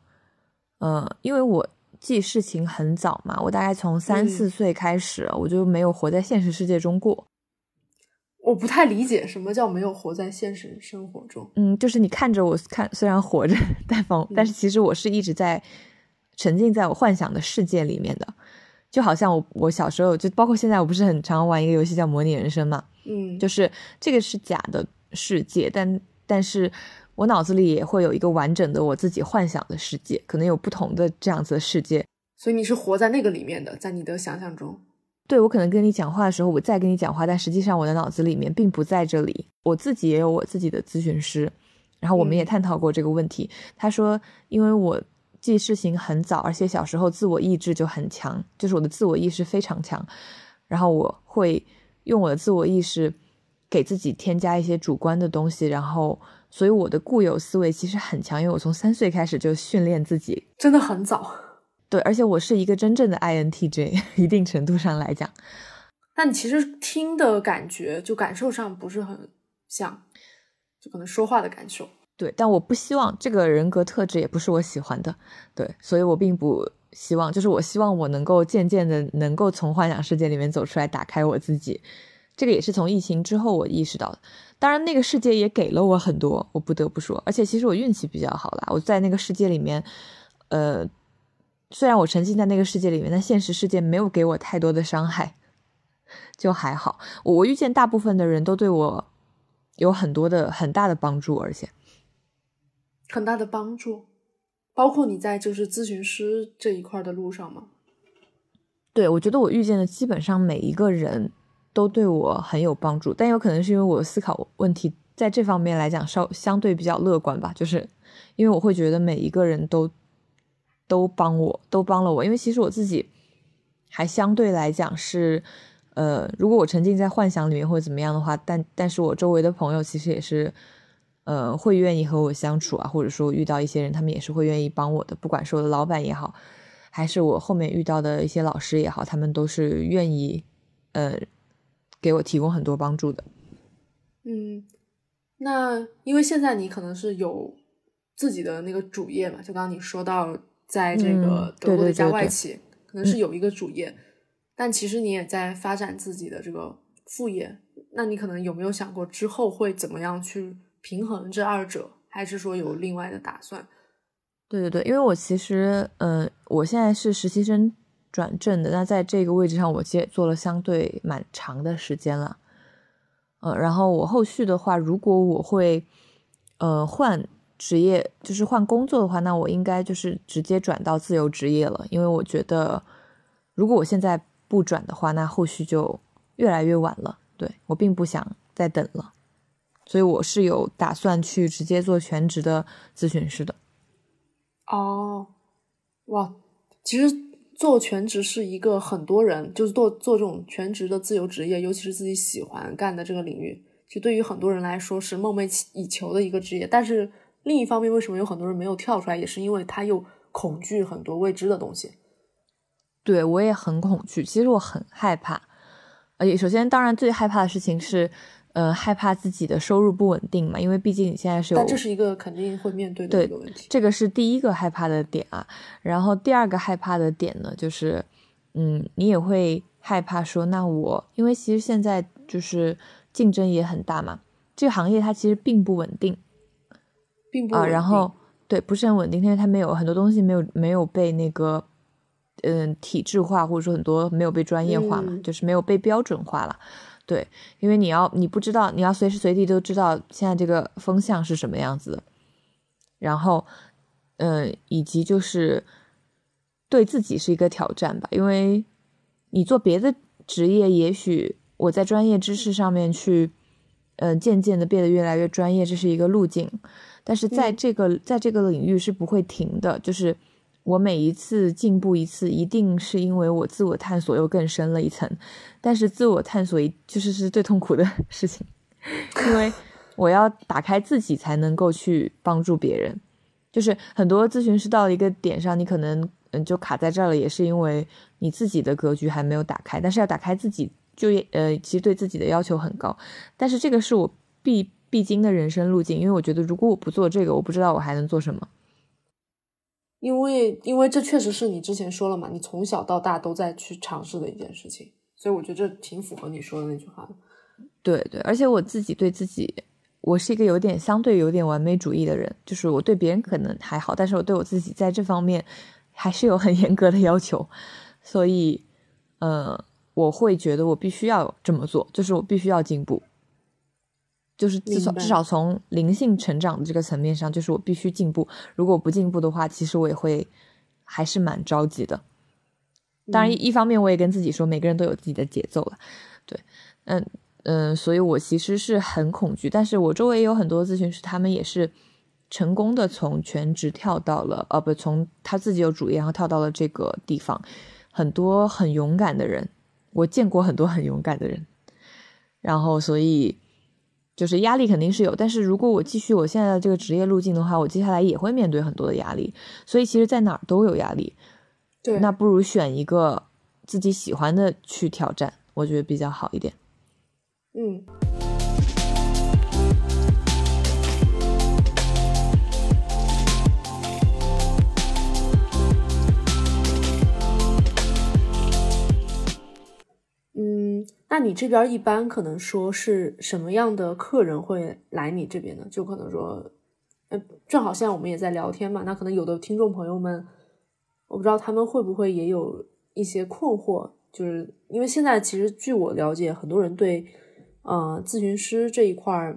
呃，因为我记事情很早嘛，我大概从三四岁开始，我就没有活在现实世界中过。我不太理解什么叫没有活在现实生活中。嗯，就是你看着我看，虽然活着，但方，但是其实我是一直在沉浸在我幻想的世界里面的，就好像我我小时候就包括现在，我不是很常玩一个游戏叫模拟人生嘛，嗯，就是这个是假的世界，但但是我脑子里也会有一个完整的我自己幻想的世界，可能有不同的这样子的世界，所以你是活在那个里面的，在你的想象中。对我可能跟你讲话的时候，我在跟你讲话，但实际上我的脑子里面并不在这里。我自己也有我自己的咨询师，然后我们也探讨过这个问题。他说，因为我记事情很早，而且小时候自我意志就很强，就是我的自我意识非常强，然后我会用我的自我意识给自己添加一些主观的东西，然后所以我的固有思维其实很强，因为我从三岁开始就训练自己，真的很早。对，而且我是一个真正的 INTJ，一定程度上来讲，但你其实听的感觉就感受上不是很像，就可能说话的感受。对，但我不希望这个人格特质也不是我喜欢的，对，所以我并不希望，就是我希望我能够渐渐的能够从幻想世界里面走出来，打开我自己。这个也是从疫情之后我意识到的。当然，那个世界也给了我很多，我不得不说，而且其实我运气比较好啦，我在那个世界里面，呃。虽然我沉浸在那个世界里面，但现实世界没有给我太多的伤害，就还好。我遇见大部分的人都对我有很多的很大的帮助，而且很大的帮助，包括你在就是咨询师这一块的路上吗？对，我觉得我遇见的基本上每一个人都对我很有帮助，但有可能是因为我思考问题在这方面来讲稍相对比较乐观吧，就是因为我会觉得每一个人都。都帮我，都帮了我，因为其实我自己还相对来讲是，呃，如果我沉浸在幻想里面或者怎么样的话，但但是我周围的朋友其实也是，呃，会愿意和我相处啊，或者说遇到一些人，他们也是会愿意帮我的，不管是我的老板也好，还是我后面遇到的一些老师也好，他们都是愿意，呃，给我提供很多帮助的。嗯，那因为现在你可能是有自己的那个主业嘛，就刚刚你说到。在这个德国的一家外企，可能是有一个主业，但其实你也在发展自己的这个副业。那你可能有没有想过之后会怎么样去平衡这二者，还是说有另外的打算？对对对，因为我其实，嗯，我现在是实习生转正的，那在这个位置上，我其实做了相对蛮长的时间了。嗯，然后我后续的话，如果我会，呃，换。职业就是换工作的话，那我应该就是直接转到自由职业了，因为我觉得如果我现在不转的话，那后续就越来越晚了。对我并不想再等了，所以我是有打算去直接做全职的咨询师的。哦，哇，其实做全职是一个很多人就是做做这种全职的自由职业，尤其是自己喜欢干的这个领域，其实对于很多人来说是梦寐以求的一个职业。但是另一方面，为什么有很多人没有跳出来，也是因为他又恐惧很多未知的东西。对我也很恐惧，其实我很害怕。而且首先，当然最害怕的事情是。呃，害怕自己的收入不稳定嘛？因为毕竟你现在是有，但这是一个肯定会面对的一个问题。这个是第一个害怕的点啊。然后第二个害怕的点呢，就是，嗯，你也会害怕说，那我因为其实现在就是竞争也很大嘛，这个行业它其实并不稳定，并不啊。然后对，不是很稳定，因为它没有很多东西没有没有被那个，嗯，体制化，或者说很多没有被专业化嘛，就是没有被标准化了。对，因为你要你不知道，你要随时随地都知道现在这个风向是什么样子的，然后，嗯，以及就是对自己是一个挑战吧，因为你做别的职业，也许我在专业知识上面去，嗯，渐渐的变得越来越专业，这是一个路径，但是在这个在这个领域是不会停的，就是。我每一次进步一次，一定是因为我自我探索又更深了一层。但是自我探索一就是是最痛苦的 事情，因为我要打开自己才能够去帮助别人。就是很多咨询师到了一个点上，你可能嗯就卡在这儿了，也是因为你自己的格局还没有打开。但是要打开自己，就呃其实对自己的要求很高。但是这个是我必必经的人生路径，因为我觉得如果我不做这个，我不知道我还能做什么。因为，因为这确实是你之前说了嘛，你从小到大都在去尝试的一件事情，所以我觉得这挺符合你说的那句话的。对对，而且我自己对自己，我是一个有点相对有点完美主义的人，就是我对别人可能还好，但是我对我自己在这方面还是有很严格的要求，所以，呃，我会觉得我必须要这么做，就是我必须要进步。就是至少至少从灵性成长的这个层面上，就是我必须进步。如果不进步的话，其实我也会还是蛮着急的。当然，一方面我也跟自己说，每个人都有自己的节奏了。对，嗯嗯，所以我其实是很恐惧。但是我周围也有很多咨询师，他们也是成功的从全职跳到了，呃，不，从他自己有主业，然后跳到了这个地方。很多很勇敢的人，我见过很多很勇敢的人。然后，所以。就是压力肯定是有，但是如果我继续我现在的这个职业路径的话，我接下来也会面对很多的压力。所以其实，在哪儿都有压力。对，那不如选一个自己喜欢的去挑战，我觉得比较好一点。嗯。那你这边一般可能说是什么样的客人会来你这边呢？就可能说，呃，正好现在我们也在聊天嘛，那可能有的听众朋友们，我不知道他们会不会也有一些困惑，就是因为现在其实据我了解，很多人对，呃，咨询师这一块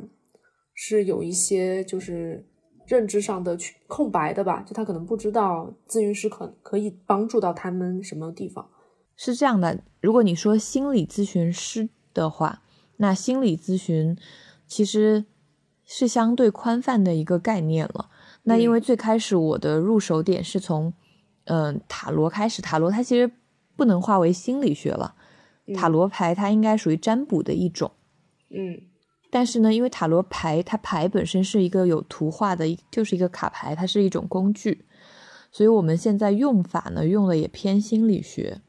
是有一些就是认知上的空白的吧，就他可能不知道咨询师可可以帮助到他们什么地方。是这样的，如果你说心理咨询师的话，那心理咨询其实是相对宽泛的一个概念了。那因为最开始我的入手点是从嗯塔罗开始，塔罗它其实不能划为心理学了，塔罗牌它应该属于占卜的一种。嗯，但是呢，因为塔罗牌它牌本身是一个有图画的，就是一个卡牌，它是一种工具，所以我们现在用法呢用的也偏心理学。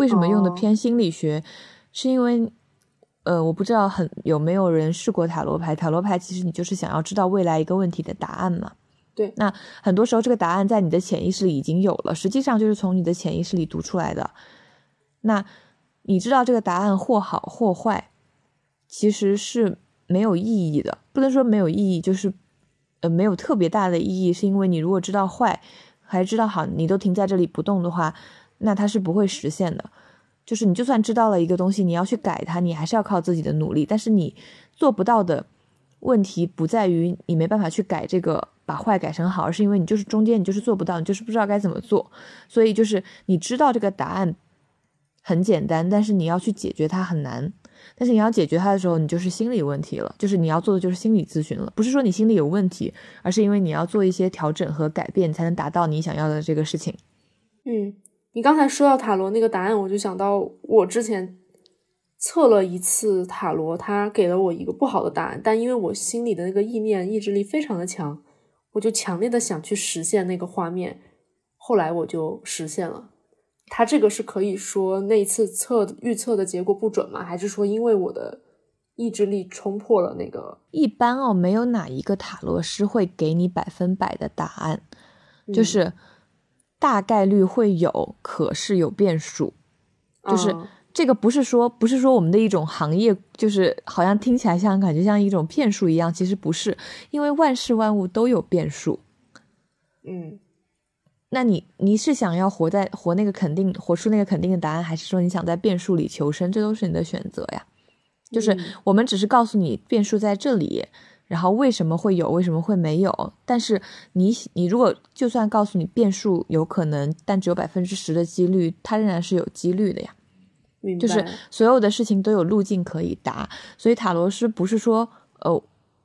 为什么用的偏心理学？是因为，呃，我不知道很有没有人试过塔罗牌。塔罗牌其实你就是想要知道未来一个问题的答案嘛。对。那很多时候这个答案在你的潜意识里已经有了，实际上就是从你的潜意识里读出来的。那你知道这个答案或好或坏，其实是没有意义的。不能说没有意义，就是呃没有特别大的意义，是因为你如果知道坏，还知道好，你都停在这里不动的话。那它是不会实现的，就是你就算知道了一个东西，你要去改它，你还是要靠自己的努力。但是你做不到的问题不在于你没办法去改这个把坏改成好，而是因为你就是中间你就是做不到，你就是不知道该怎么做。所以就是你知道这个答案很简单，但是你要去解决它很难。但是你要解决它的时候，你就是心理问题了，就是你要做的就是心理咨询了，不是说你心里有问题，而是因为你要做一些调整和改变，才能达到你想要的这个事情。嗯。你刚才说到塔罗那个答案，我就想到我之前测了一次塔罗，他给了我一个不好的答案，但因为我心里的那个意念意志力非常的强，我就强烈的想去实现那个画面，后来我就实现了。他这个是可以说那一次测预测的结果不准吗？还是说因为我的意志力冲破了那个？一般哦，没有哪一个塔罗师会给你百分百的答案，就是大概率会有，可是有变数。就是这个不是说不是说我们的一种行业，就是好像听起来像感觉像一种骗术一样，其实不是，因为万事万物都有变数。嗯。那你你是想要活在活那个肯定活出那个肯定的答案，还是说你想在变数里求生？这都是你的选择呀。就是我们只是告诉你变数在这里，然后为什么会有，为什么会没有？但是你你如果就算告诉你变数有可能，但只有百分之十的几率，它仍然是有几率的呀。就是所有的事情都有路径可以答，所以塔罗师不是说呃。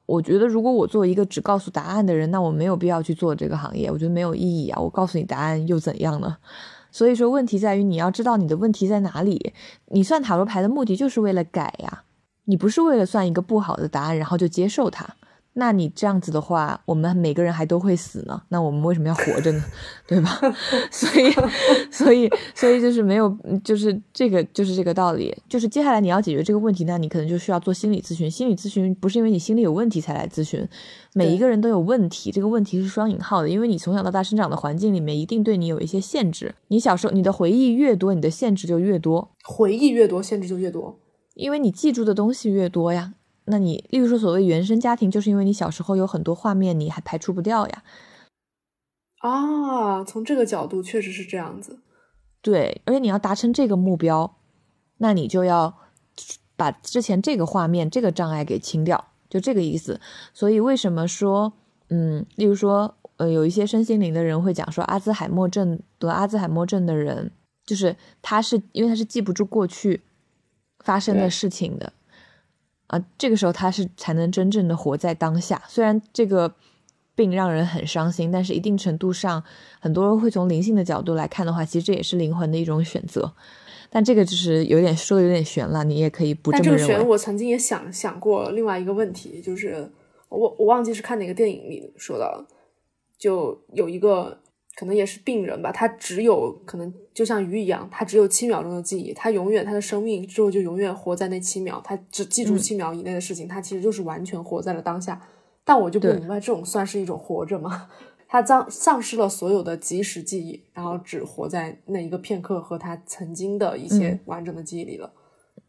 我觉得，如果我作为一个只告诉答案的人，那我没有必要去做这个行业。我觉得没有意义啊！我告诉你答案又怎样呢？所以说，问题在于你要知道你的问题在哪里。你算塔罗牌的目的就是为了改呀，你不是为了算一个不好的答案，然后就接受它。那你这样子的话，我们每个人还都会死呢。那我们为什么要活着呢？对吧？所以，所以，所以就是没有，就是这个，就是这个道理。就是接下来你要解决这个问题，那你可能就需要做心理咨询。心理咨询不是因为你心里有问题才来咨询，每一个人都有问题。这个问题是双引号的，因为你从小到大生长的环境里面一定对你有一些限制。你小时候你的回忆越多，你的限制就越多。回忆越多，限制就越多，因为你记住的东西越多呀。那你，例如说，所谓原生家庭，就是因为你小时候有很多画面，你还排除不掉呀。啊，从这个角度确实是这样子。对，而且你要达成这个目标，那你就要把之前这个画面、这个障碍给清掉，就这个意思。所以为什么说，嗯，例如说，呃，有一些身心灵的人会讲说，阿兹海默症得阿兹海默症的人，就是他是因为他是记不住过去发生的事情的。啊，这个时候他是才能真正的活在当下。虽然这个病让人很伤心，但是一定程度上，很多人会从灵性的角度来看的话，其实这也是灵魂的一种选择。但这个就是有点说的有点悬了，你也可以不这么认为。但这个悬，我曾经也想想过另外一个问题，就是我我忘记是看哪个电影里说的，就有一个。可能也是病人吧，他只有可能就像鱼一样，他只有七秒钟的记忆，他永远他的生命之后就永远活在那七秒，他只记住七秒以内的事情，他其实就是完全活在了当下。但我就不明白，这种算是一种活着吗？他丧丧失了所有的即时记忆，然后只活在那一个片刻和他曾经的一些完整的记忆里了。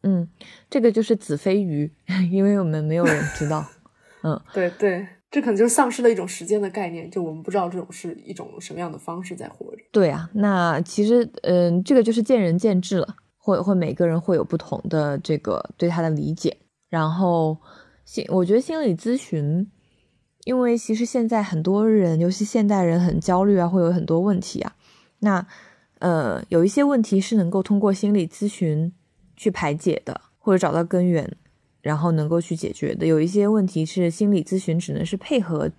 嗯，这个就是子非鱼，因为我们没有人知道。嗯，对对。这可能就是丧失了一种时间的概念，就我们不知道这种是一种什么样的方式在活着。对啊，那其实，嗯，这个就是见仁见智了，会会每个人会有不同的这个对他的理解。然后，心我觉得心理咨询，因为其实现在很多人，尤其现代人很焦虑啊，会有很多问题啊。那，呃，有一些问题是能够通过心理咨询去排解的，或者找到根源。然后能够去解决的有一些问题是心理咨询只能是配合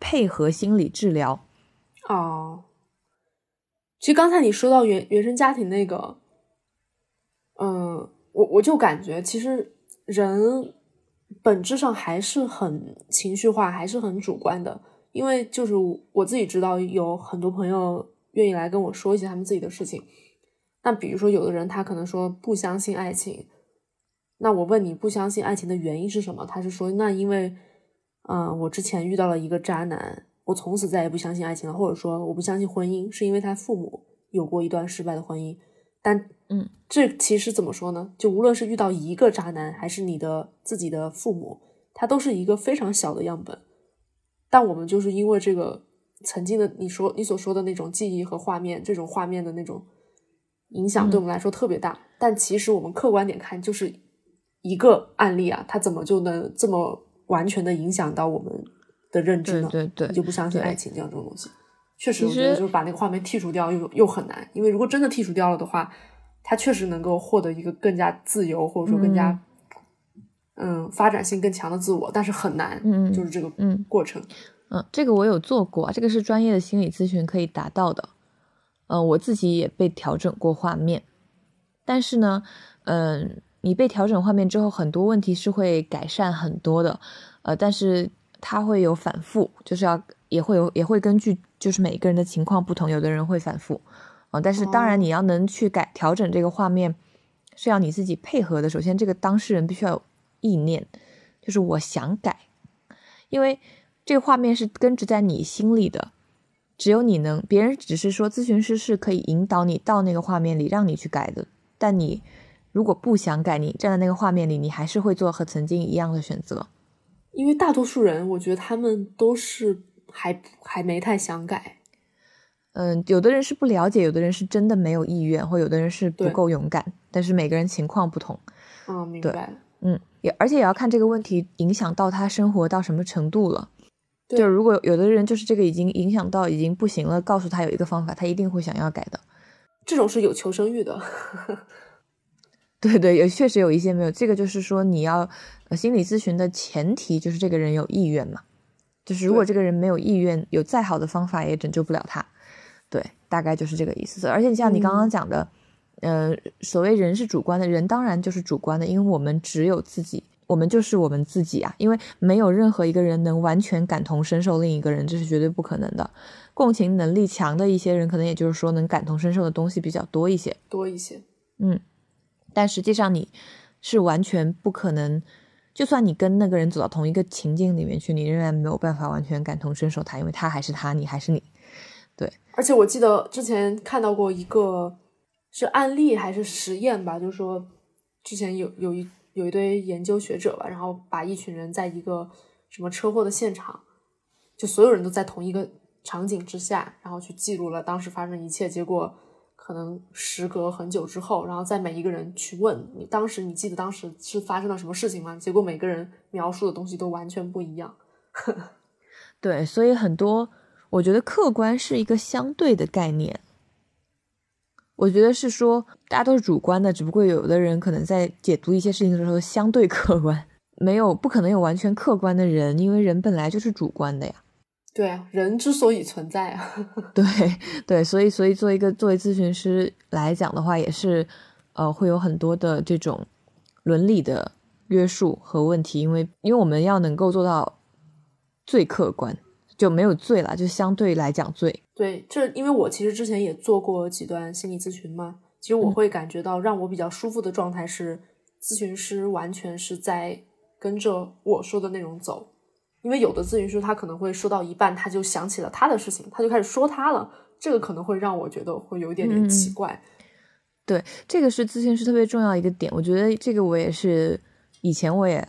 配合心理治疗哦。其实刚才你说到原原生家庭那个，嗯，我我就感觉其实人本质上还是很情绪化，还是很主观的。因为就是我自己知道有很多朋友愿意来跟我说一些他们自己的事情。那比如说有的人他可能说不相信爱情。那我问你不相信爱情的原因是什么？他是说，那因为，嗯，我之前遇到了一个渣男，我从此再也不相信爱情了，或者说我不相信婚姻，是因为他父母有过一段失败的婚姻。但，嗯，这其实怎么说呢？就无论是遇到一个渣男，还是你的自己的父母，他都是一个非常小的样本。但我们就是因为这个曾经的你说你所说的那种记忆和画面，这种画面的那种影响，对我们来说特别大。但其实我们客观点看，就是。一个案例啊，它怎么就能这么完全的影响到我们的认知呢？对对，你就不相信爱情这样这种东西？确实，我觉得就是把那个画面剔除掉又又很难，因为如果真的剔除掉了的话，他确实能够获得一个更加自由或者说更加嗯发展性更强的自我，但是很难，嗯，就是这个嗯过程，嗯，这个我有做过，这个是专业的心理咨询可以达到的。嗯，我自己也被调整过画面，但是呢，嗯，你被调整画面之后，很多问题是会改善很多的，呃，但是它会有反复，就是要也会有也会根据就是每个人的情况不同，有的人会反复，啊，但是当然你要能去改调整这个画面，是要你自己配合的。首先，这个当事人必须要有意念，就是我想改，因为这个画面是根植在你心里的。只有你能，别人只是说咨询师是可以引导你到那个画面里，让你去改的。但你如果不想改，你站在那个画面里，你还是会做和曾经一样的选择。因为大多数人，我觉得他们都是还还没太想改。嗯，有的人是不了解，有的人是真的没有意愿，或有的人是不够勇敢。但是每个人情况不同。嗯，明白。嗯，也而且也要看这个问题影响到他生活到什么程度了。就如果有的人就是这个已经影响到已经不行了，告诉他有一个方法，他一定会想要改的。这种是有求生欲的。对对，也确实有一些没有。这个就是说，你要心理咨询的前提就是这个人有意愿嘛。就是如果这个人没有意愿，有再好的方法也拯救不了他。对，大概就是这个意思。而且你像你刚刚讲的，呃，所谓人是主观的，人当然就是主观的，因为我们只有自己。我们就是我们自己啊，因为没有任何一个人能完全感同身受另一个人，这是绝对不可能的。共情能力强的一些人，可能也就是说能感同身受的东西比较多一些，多一些。嗯，但实际上你是完全不可能，就算你跟那个人走到同一个情境里面去，你仍然没有办法完全感同身受他，因为他还是他，你还是你。对，而且我记得之前看到过一个是案例还是实验吧，就是说之前有有一。有一堆研究学者吧，然后把一群人在一个什么车祸的现场，就所有人都在同一个场景之下，然后去记录了当时发生一切。结果可能时隔很久之后，然后在每一个人去问你当时你记得当时是发生了什么事情吗？结果每个人描述的东西都完全不一样。对，所以很多我觉得客观是一个相对的概念。我觉得是说，大家都是主观的，只不过有的人可能在解读一些事情的时候相对客观，没有不可能有完全客观的人，因为人本来就是主观的呀。对啊，人之所以存在啊，对对，所以所以做一个作为咨询师来讲的话，也是呃会有很多的这种伦理的约束和问题，因为因为我们要能够做到最客观。就没有罪了，就相对来讲罪。对，这因为我其实之前也做过几段心理咨询嘛，其实我会感觉到让我比较舒服的状态是，咨询师完全是在跟着我说的内容走。因为有的咨询师他可能会说到一半，他就想起了他的事情，他就开始说他了，这个可能会让我觉得会有一点点奇怪。对，这个是咨询师特别重要一个点，我觉得这个我也是以前我也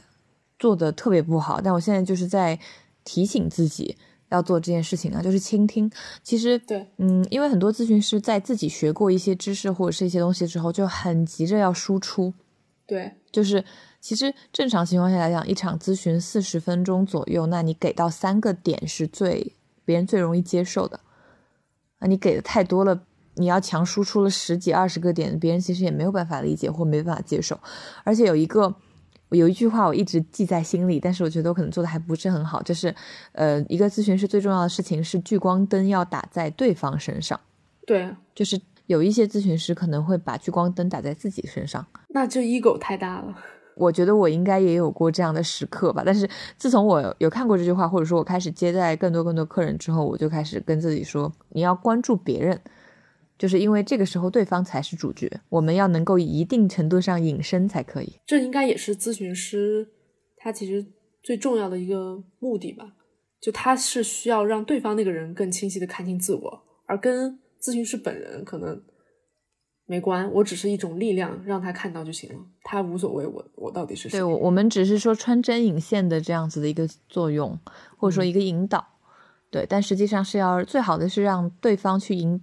做的特别不好，但我现在就是在提醒自己。要做这件事情啊，就是倾听。其实，对，嗯，因为很多咨询师在自己学过一些知识或者是一些东西之后，就很急着要输出。对，就是其实正常情况下来讲，一场咨询四十分钟左右，那你给到三个点是最别人最容易接受的。啊，你给的太多了，你要强输出了十几二十个点，别人其实也没有办法理解或没办法接受。而且有一个。有一句话我一直记在心里，但是我觉得我可能做的还不是很好，就是，呃，一个咨询师最重要的事情是聚光灯要打在对方身上。对，就是有一些咨询师可能会把聚光灯打在自己身上，那这 ego 太大了。我觉得我应该也有过这样的时刻吧，但是自从我有看过这句话，或者说我开始接待更多更多客人之后，我就开始跟自己说，你要关注别人。就是因为这个时候对方才是主角，我们要能够一定程度上隐身才可以。这应该也是咨询师他其实最重要的一个目的吧？就他是需要让对方那个人更清晰的看清自我，而跟咨询师本人可能没关。我只是一种力量，让他看到就行了，他无所谓我我到底是谁。对，我我们只是说穿针引线的这样子的一个作用，或者说一个引导。对，但实际上是要最好的是让对方去引。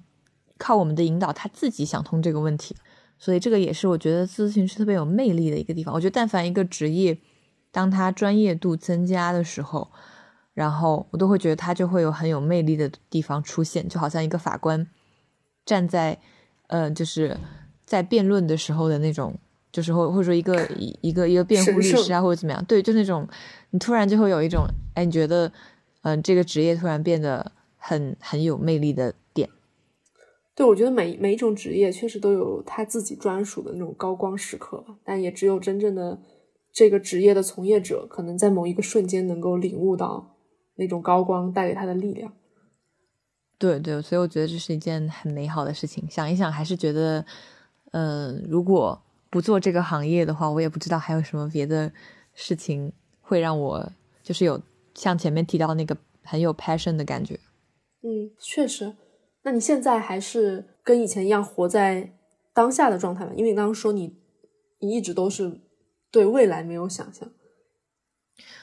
靠我们的引导，他自己想通这个问题，所以这个也是我觉得咨询师特别有魅力的一个地方。我觉得，但凡一个职业，当他专业度增加的时候，然后我都会觉得他就会有很有魅力的地方出现，就好像一个法官站在，呃，就是在辩论的时候的那种，就是或或者说一个一一个一个辩护律师啊，或者怎么样，对，就那种你突然就会有一种，哎，你觉得，嗯，这个职业突然变得很很有魅力的点。对，我觉得每每一种职业确实都有他自己专属的那种高光时刻，但也只有真正的这个职业的从业者，可能在某一个瞬间能够领悟到那种高光带给他的力量。对对，所以我觉得这是一件很美好的事情。想一想，还是觉得，嗯，如果不做这个行业的话，我也不知道还有什么别的事情会让我就是有像前面提到那个很有 passion 的感觉。嗯，确实。那你现在还是跟以前一样活在当下的状态吗？因为你刚刚说你，你一直都是对未来没有想象。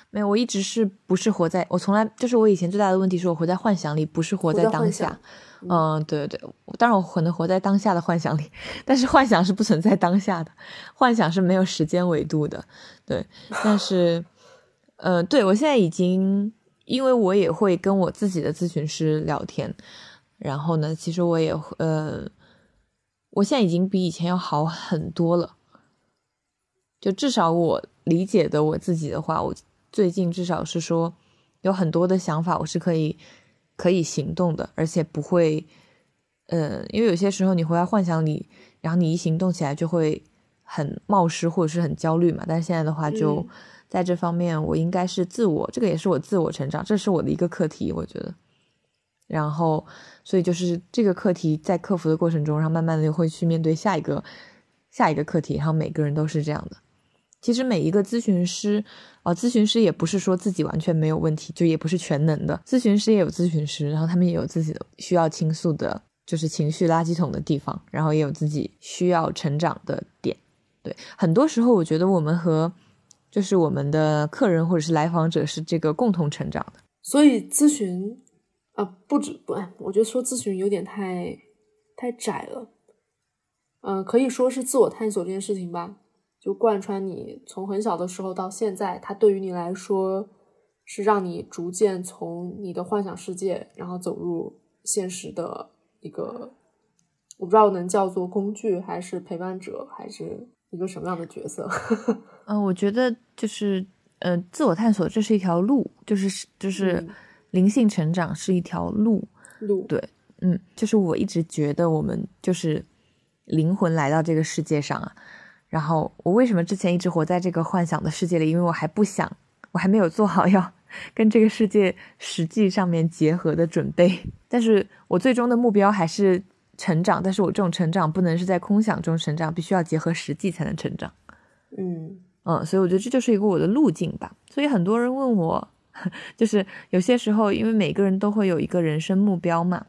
没有，我一直是不是活在我从来就是我以前最大的问题是我活在幻想里，不是活在当下。嗯，对对对，当然我可能活在当下的幻想里，但是幻想是不存在当下的，幻想是没有时间维度的。对，但是，呃，对我现在已经，因为我也会跟我自己的咨询师聊天。然后呢，其实我也呃，我现在已经比以前要好很多了。就至少我理解的我自己的话，我最近至少是说有很多的想法，我是可以可以行动的，而且不会呃，因为有些时候你活在幻想里，然后你一行动起来就会很冒失或者是很焦虑嘛。但是现在的话，就在这方面，我应该是自我，这个也是我自我成长，这是我的一个课题，我觉得。然后，所以就是这个课题在克服的过程中，然后慢慢的就会去面对下一个下一个课题。然后每个人都是这样的。其实每一个咨询师，啊，咨询师也不是说自己完全没有问题，就也不是全能的。咨询师也有咨询师，然后他们也有自己的需要倾诉的，就是情绪垃圾桶的地方，然后也有自己需要成长的点。对，很多时候我觉得我们和就是我们的客人或者是来访者是这个共同成长的。所以咨询。啊，不止不，我觉得说咨询有点太太窄了。嗯，可以说是自我探索这件事情吧，就贯穿你从很小的时候到现在，它对于你来说是让你逐渐从你的幻想世界，然后走入现实的一个，我不知道能叫做工具，还是陪伴者，还是一个什么样的角色？嗯，我觉得就是，呃，自我探索这是一条路，就是就是。灵性成长是一条路，路对，嗯，就是我一直觉得我们就是灵魂来到这个世界上啊。然后我为什么之前一直活在这个幻想的世界里？因为我还不想，我还没有做好要 跟这个世界实际上面结合的准备。但是我最终的目标还是成长，但是我这种成长不能是在空想中成长，必须要结合实际才能成长。嗯嗯，所以我觉得这就是一个我的路径吧。所以很多人问我。就是有些时候，因为每个人都会有一个人生目标嘛，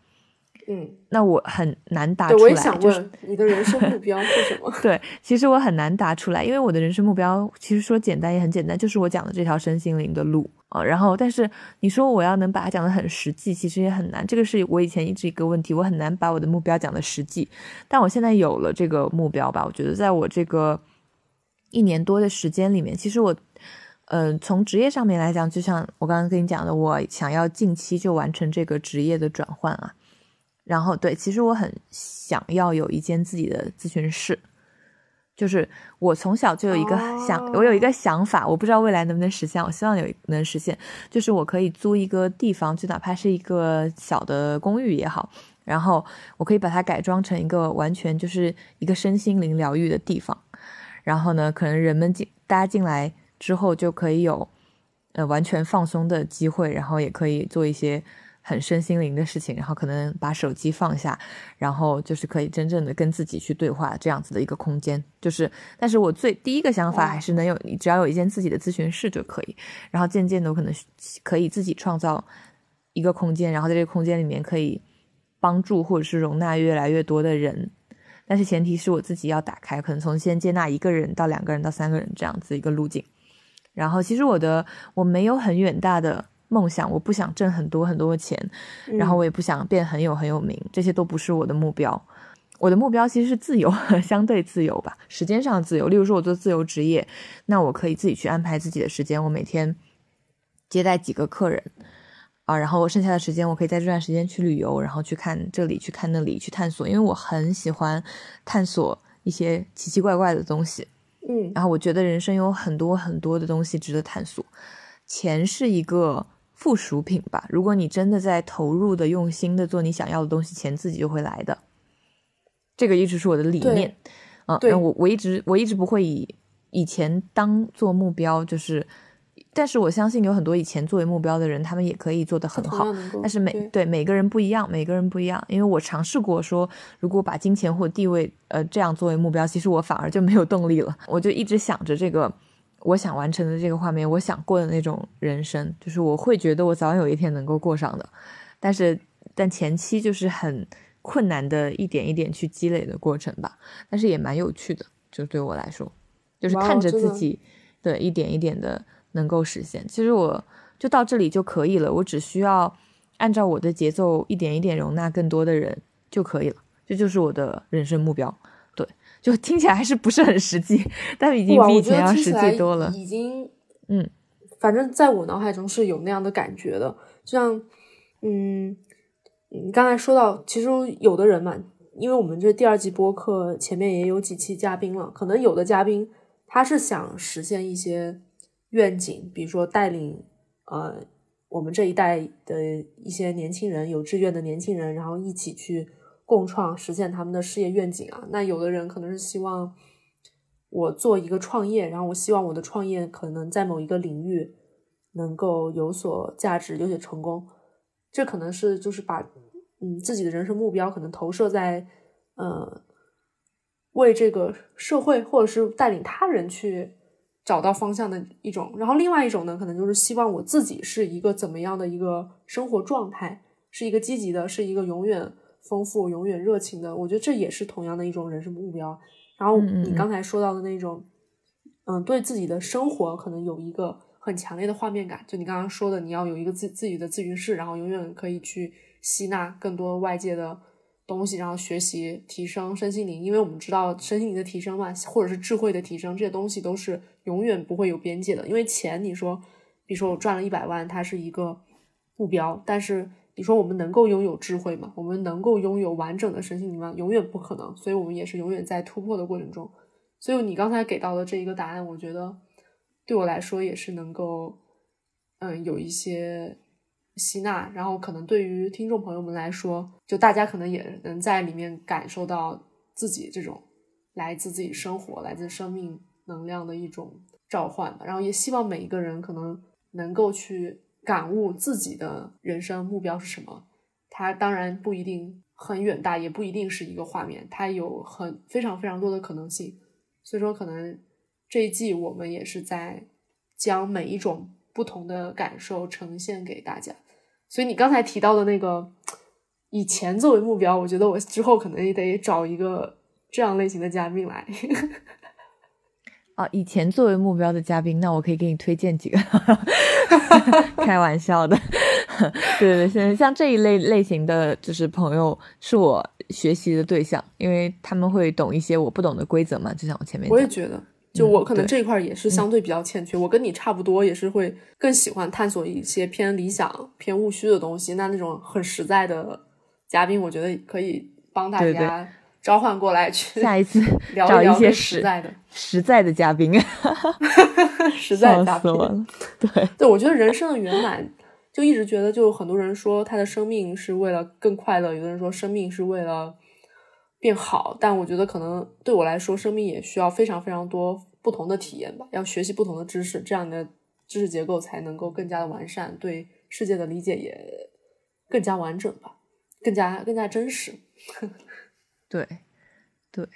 嗯，那我很难答出来。我也想问，你的人生目标是什么？对，其实我很难答出来，因为我的人生目标其实说简单也很简单，就是我讲的这条身心灵的路啊。然后，但是你说我要能把它讲的很实际，其实也很难。这个是我以前一直一个问题，我很难把我的目标讲的实际。但我现在有了这个目标吧，我觉得在我这个一年多的时间里面，其实我。嗯，从职业上面来讲，就像我刚刚跟你讲的，我想要近期就完成这个职业的转换啊。然后，对，其实我很想要有一间自己的咨询室，就是我从小就有一个想，我有一个想法，我不知道未来能不能实现，我希望有能实现，就是我可以租一个地方，就哪怕是一个小的公寓也好，然后我可以把它改装成一个完全就是一个身心灵疗愈的地方。然后呢，可能人们进，大家进来。之后就可以有，呃，完全放松的机会，然后也可以做一些很身心灵的事情，然后可能把手机放下，然后就是可以真正的跟自己去对话，这样子的一个空间。就是，但是我最第一个想法还是能有，你只要有一间自己的咨询室就可以。然后渐渐的，我可能可以自己创造一个空间，然后在这个空间里面可以帮助或者是容纳越来越多的人。但是前提是我自己要打开，可能从先接纳一个人到两个人到三个人这样子一个路径。然后，其实我的我没有很远大的梦想，我不想挣很多很多钱，然后我也不想变很有很有名，这些都不是我的目标。我的目标其实是自由，相对自由吧，时间上的自由。例如说，我做自由职业，那我可以自己去安排自己的时间，我每天接待几个客人啊，然后我剩下的时间，我可以在这段时间去旅游，然后去看这里，去看那里，去探索，因为我很喜欢探索一些奇奇怪怪的东西。嗯，然后我觉得人生有很多很多的东西值得探索，钱是一个附属品吧。如果你真的在投入的、用心的做你想要的东西，钱自己就会来的。这个一直是我的理念嗯。对我我一直我一直不会以以前当做目标，就是，但是我相信有很多以前作为目标的人，他们也可以做得很好但是每对对每个人不一样，每个人不一样。因为我尝试过说，如果把金钱或地位呃这样作为目标，其实我反而就没有动力了。我就一直想着这个我想完成的这个画面，我想过的那种人生，就是我会觉得我早晚有一天能够过上的。但是但前期就是很困难的一点一点去积累的过程吧，但是也蛮有趣的，就对我来说，就是看着自己的一点一点的能够实现。其实我就到这里就可以了，我只需要按照我的节奏一点一点容纳更多的人就可以了，这就是我的人生目标。对，就听起来还是不是很实际，但已经，比以前要实际多了。已经，嗯，反正在我脑海中是有那样的感觉的，就像，嗯，你刚才说到，其实有的人嘛，因为我们这第二季播客前面也有几期嘉宾了，可能有的嘉宾他是想实现一些愿景，比如说带领呃我们这一代的一些年轻人，有志愿的年轻人，然后一起去共创实现他们的事业愿景啊。那有的人可能是希望我做一个创业，然后我希望我的创业可能在某一个领域能够有所价值、有所成功。这可能是就是把嗯自己的人生目标可能投射在呃为这个社会或者是带领他人去找到方向的一种。然后另外一种呢，可能就是希望我自己是一个怎么样的一个生活状态，是一个积极的，是一个永远丰富、永远热情的。我觉得这也是同样的一种人生目标。然后你刚才说到的那种，嗯，对自己的生活可能有一个很强烈的画面感。就你刚刚说的，你要有一个自自己的咨询室，然后永远可以去吸纳更多外界的东西，然后学习提升身心灵。因为我们知道身心灵的提升嘛，或者是智慧的提升，这些东西都是永远不会有边界的。因为钱，你说，比如说我赚了一百万，它是一个目标，但是你说我们能够拥有智慧吗？我们能够拥有完整的身心灵吗？永远不可能。所以我们也是永远在突破的过程中。所以你刚才给到的这一个答案，我觉得对我来说也是能够，嗯，有一些吸纳。然后可能对于听众朋友们来说，就大家可能也能在里面感受到自己这种来自自己生活、来自生命能量的一种召唤吧。然后也希望每一个人可能能够去感悟自己的人生目标是什么。它当然不一定很远大，也不一定是一个画面，它有很非常非常多的可能性。所以说，可能这一季我们也是在将每一种不同的感受呈现给大家。所以你刚才提到的那个以钱作为目标，我觉得我之后可能也得找一个这样类型的嘉宾来。啊，以前作为目标的嘉宾，那我可以给你推荐几个，开玩笑的。对对对，像像这一类类型的就是朋友，是我学习的对象，因为他们会懂一些我不懂的规则嘛，就像我前面讲。我也觉得，就我可能这一块也是相对比较欠缺。我跟你差不多，也是会更喜欢探索一些偏理想、偏务虚的东西。那那种很实在的嘉宾，我觉得可以帮大家召唤过来去 下一次 聊找一些实实在的、实在的嘉宾，实在的笑嘉宾。死我了。对，对，我觉得人生的圆满，就一直觉得，就很多人说他的生命是为了更快乐，有的人说生命是为了变好，但我觉得可能对我来说，生命也需要非常非常多不同的体验吧，要学习不同的知识，这样的知识结构才能够更加的完善，对世界的理解也更加完整吧，更加更加真实。对，对。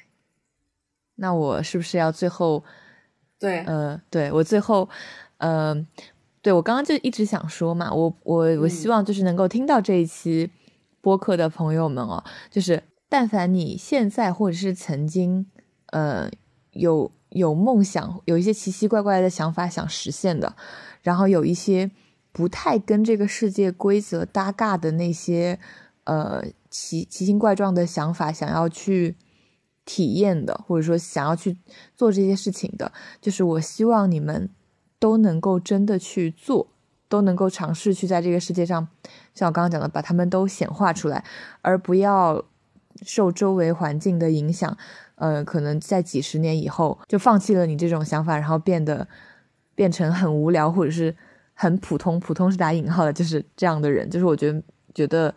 那我是不是要最后对，呃，对我最后，呃，对我刚刚就一直想说嘛，我我我希嗯。望就是能够听到这一期播客的朋友们哦，就是但凡你现在或者是曾经，呃，有有梦想，有一些奇奇怪怪的想法想实现的，然后有一些不太跟这个世界规则搭嘎的那些，呃，奇奇形怪状的想法，想要去。体验的，或者说想要去做这些事情的，就是我希望你们都能够真的去做，都能够尝试去在这个世界上，像我刚刚讲的，把他们都显化出来，而不要受周围环境的影响。呃，可能在几十年以后就放弃了你这种想法，然后变得变成很无聊或者是很普通，普通是打引号的，就是这样的人。就是我觉得觉得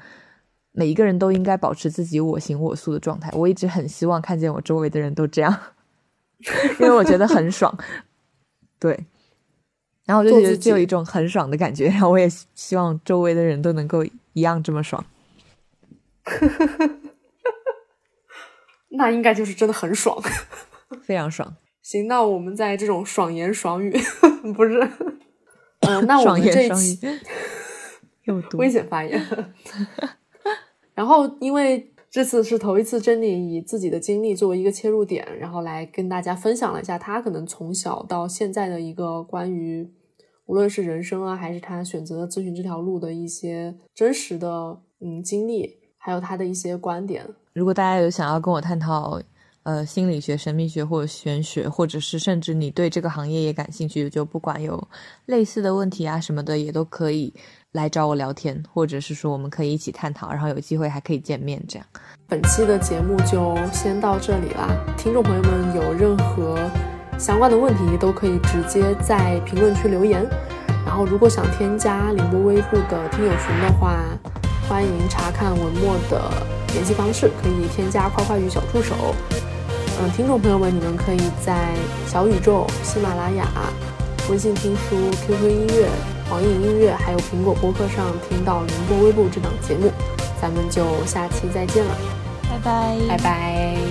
每一个人都应该保持自己我行我素的状态。我一直很希望看见我周围的人都这样，因为我觉得很爽。对，然后我就觉得就有一种很爽的感觉，然后我也希望周围的人都能够一样这么爽。那应该就是真的很爽，非常爽。行，那我们在这种爽言爽语，不是，嗯，那我们这一期有危险发言。然后，因为这次是头一次，珍妮以自己的经历作为一个切入点，然后来跟大家分享了一下她可能从小到现在的一个关于无论是人生啊，还是她选择咨询这条路的一些真实的嗯经历，还有她的一些观点。如果大家有想要跟我探讨，呃，心理学、神秘学或玄学，或者是甚至你对这个行业也感兴趣，就不管有类似的问题啊什么的，也都可以来找我聊天，或者是说我们可以一起探讨，然后有机会还可以见面这样。本期的节目就先到这里啦，听众朋友们有任何相关的问题，都可以直接在评论区留言。然后如果想添加凌波微步的听友群的话，欢迎查看文末的联系方式，可以添加“夸夸语小助手”。嗯，听众朋友们，你们可以在小宇宙、喜马拉雅、微信听书、QQ 音乐、网易音乐，还有苹果播客上听到《凌波微步》这档节目。咱们就下期再见了，拜拜，拜拜。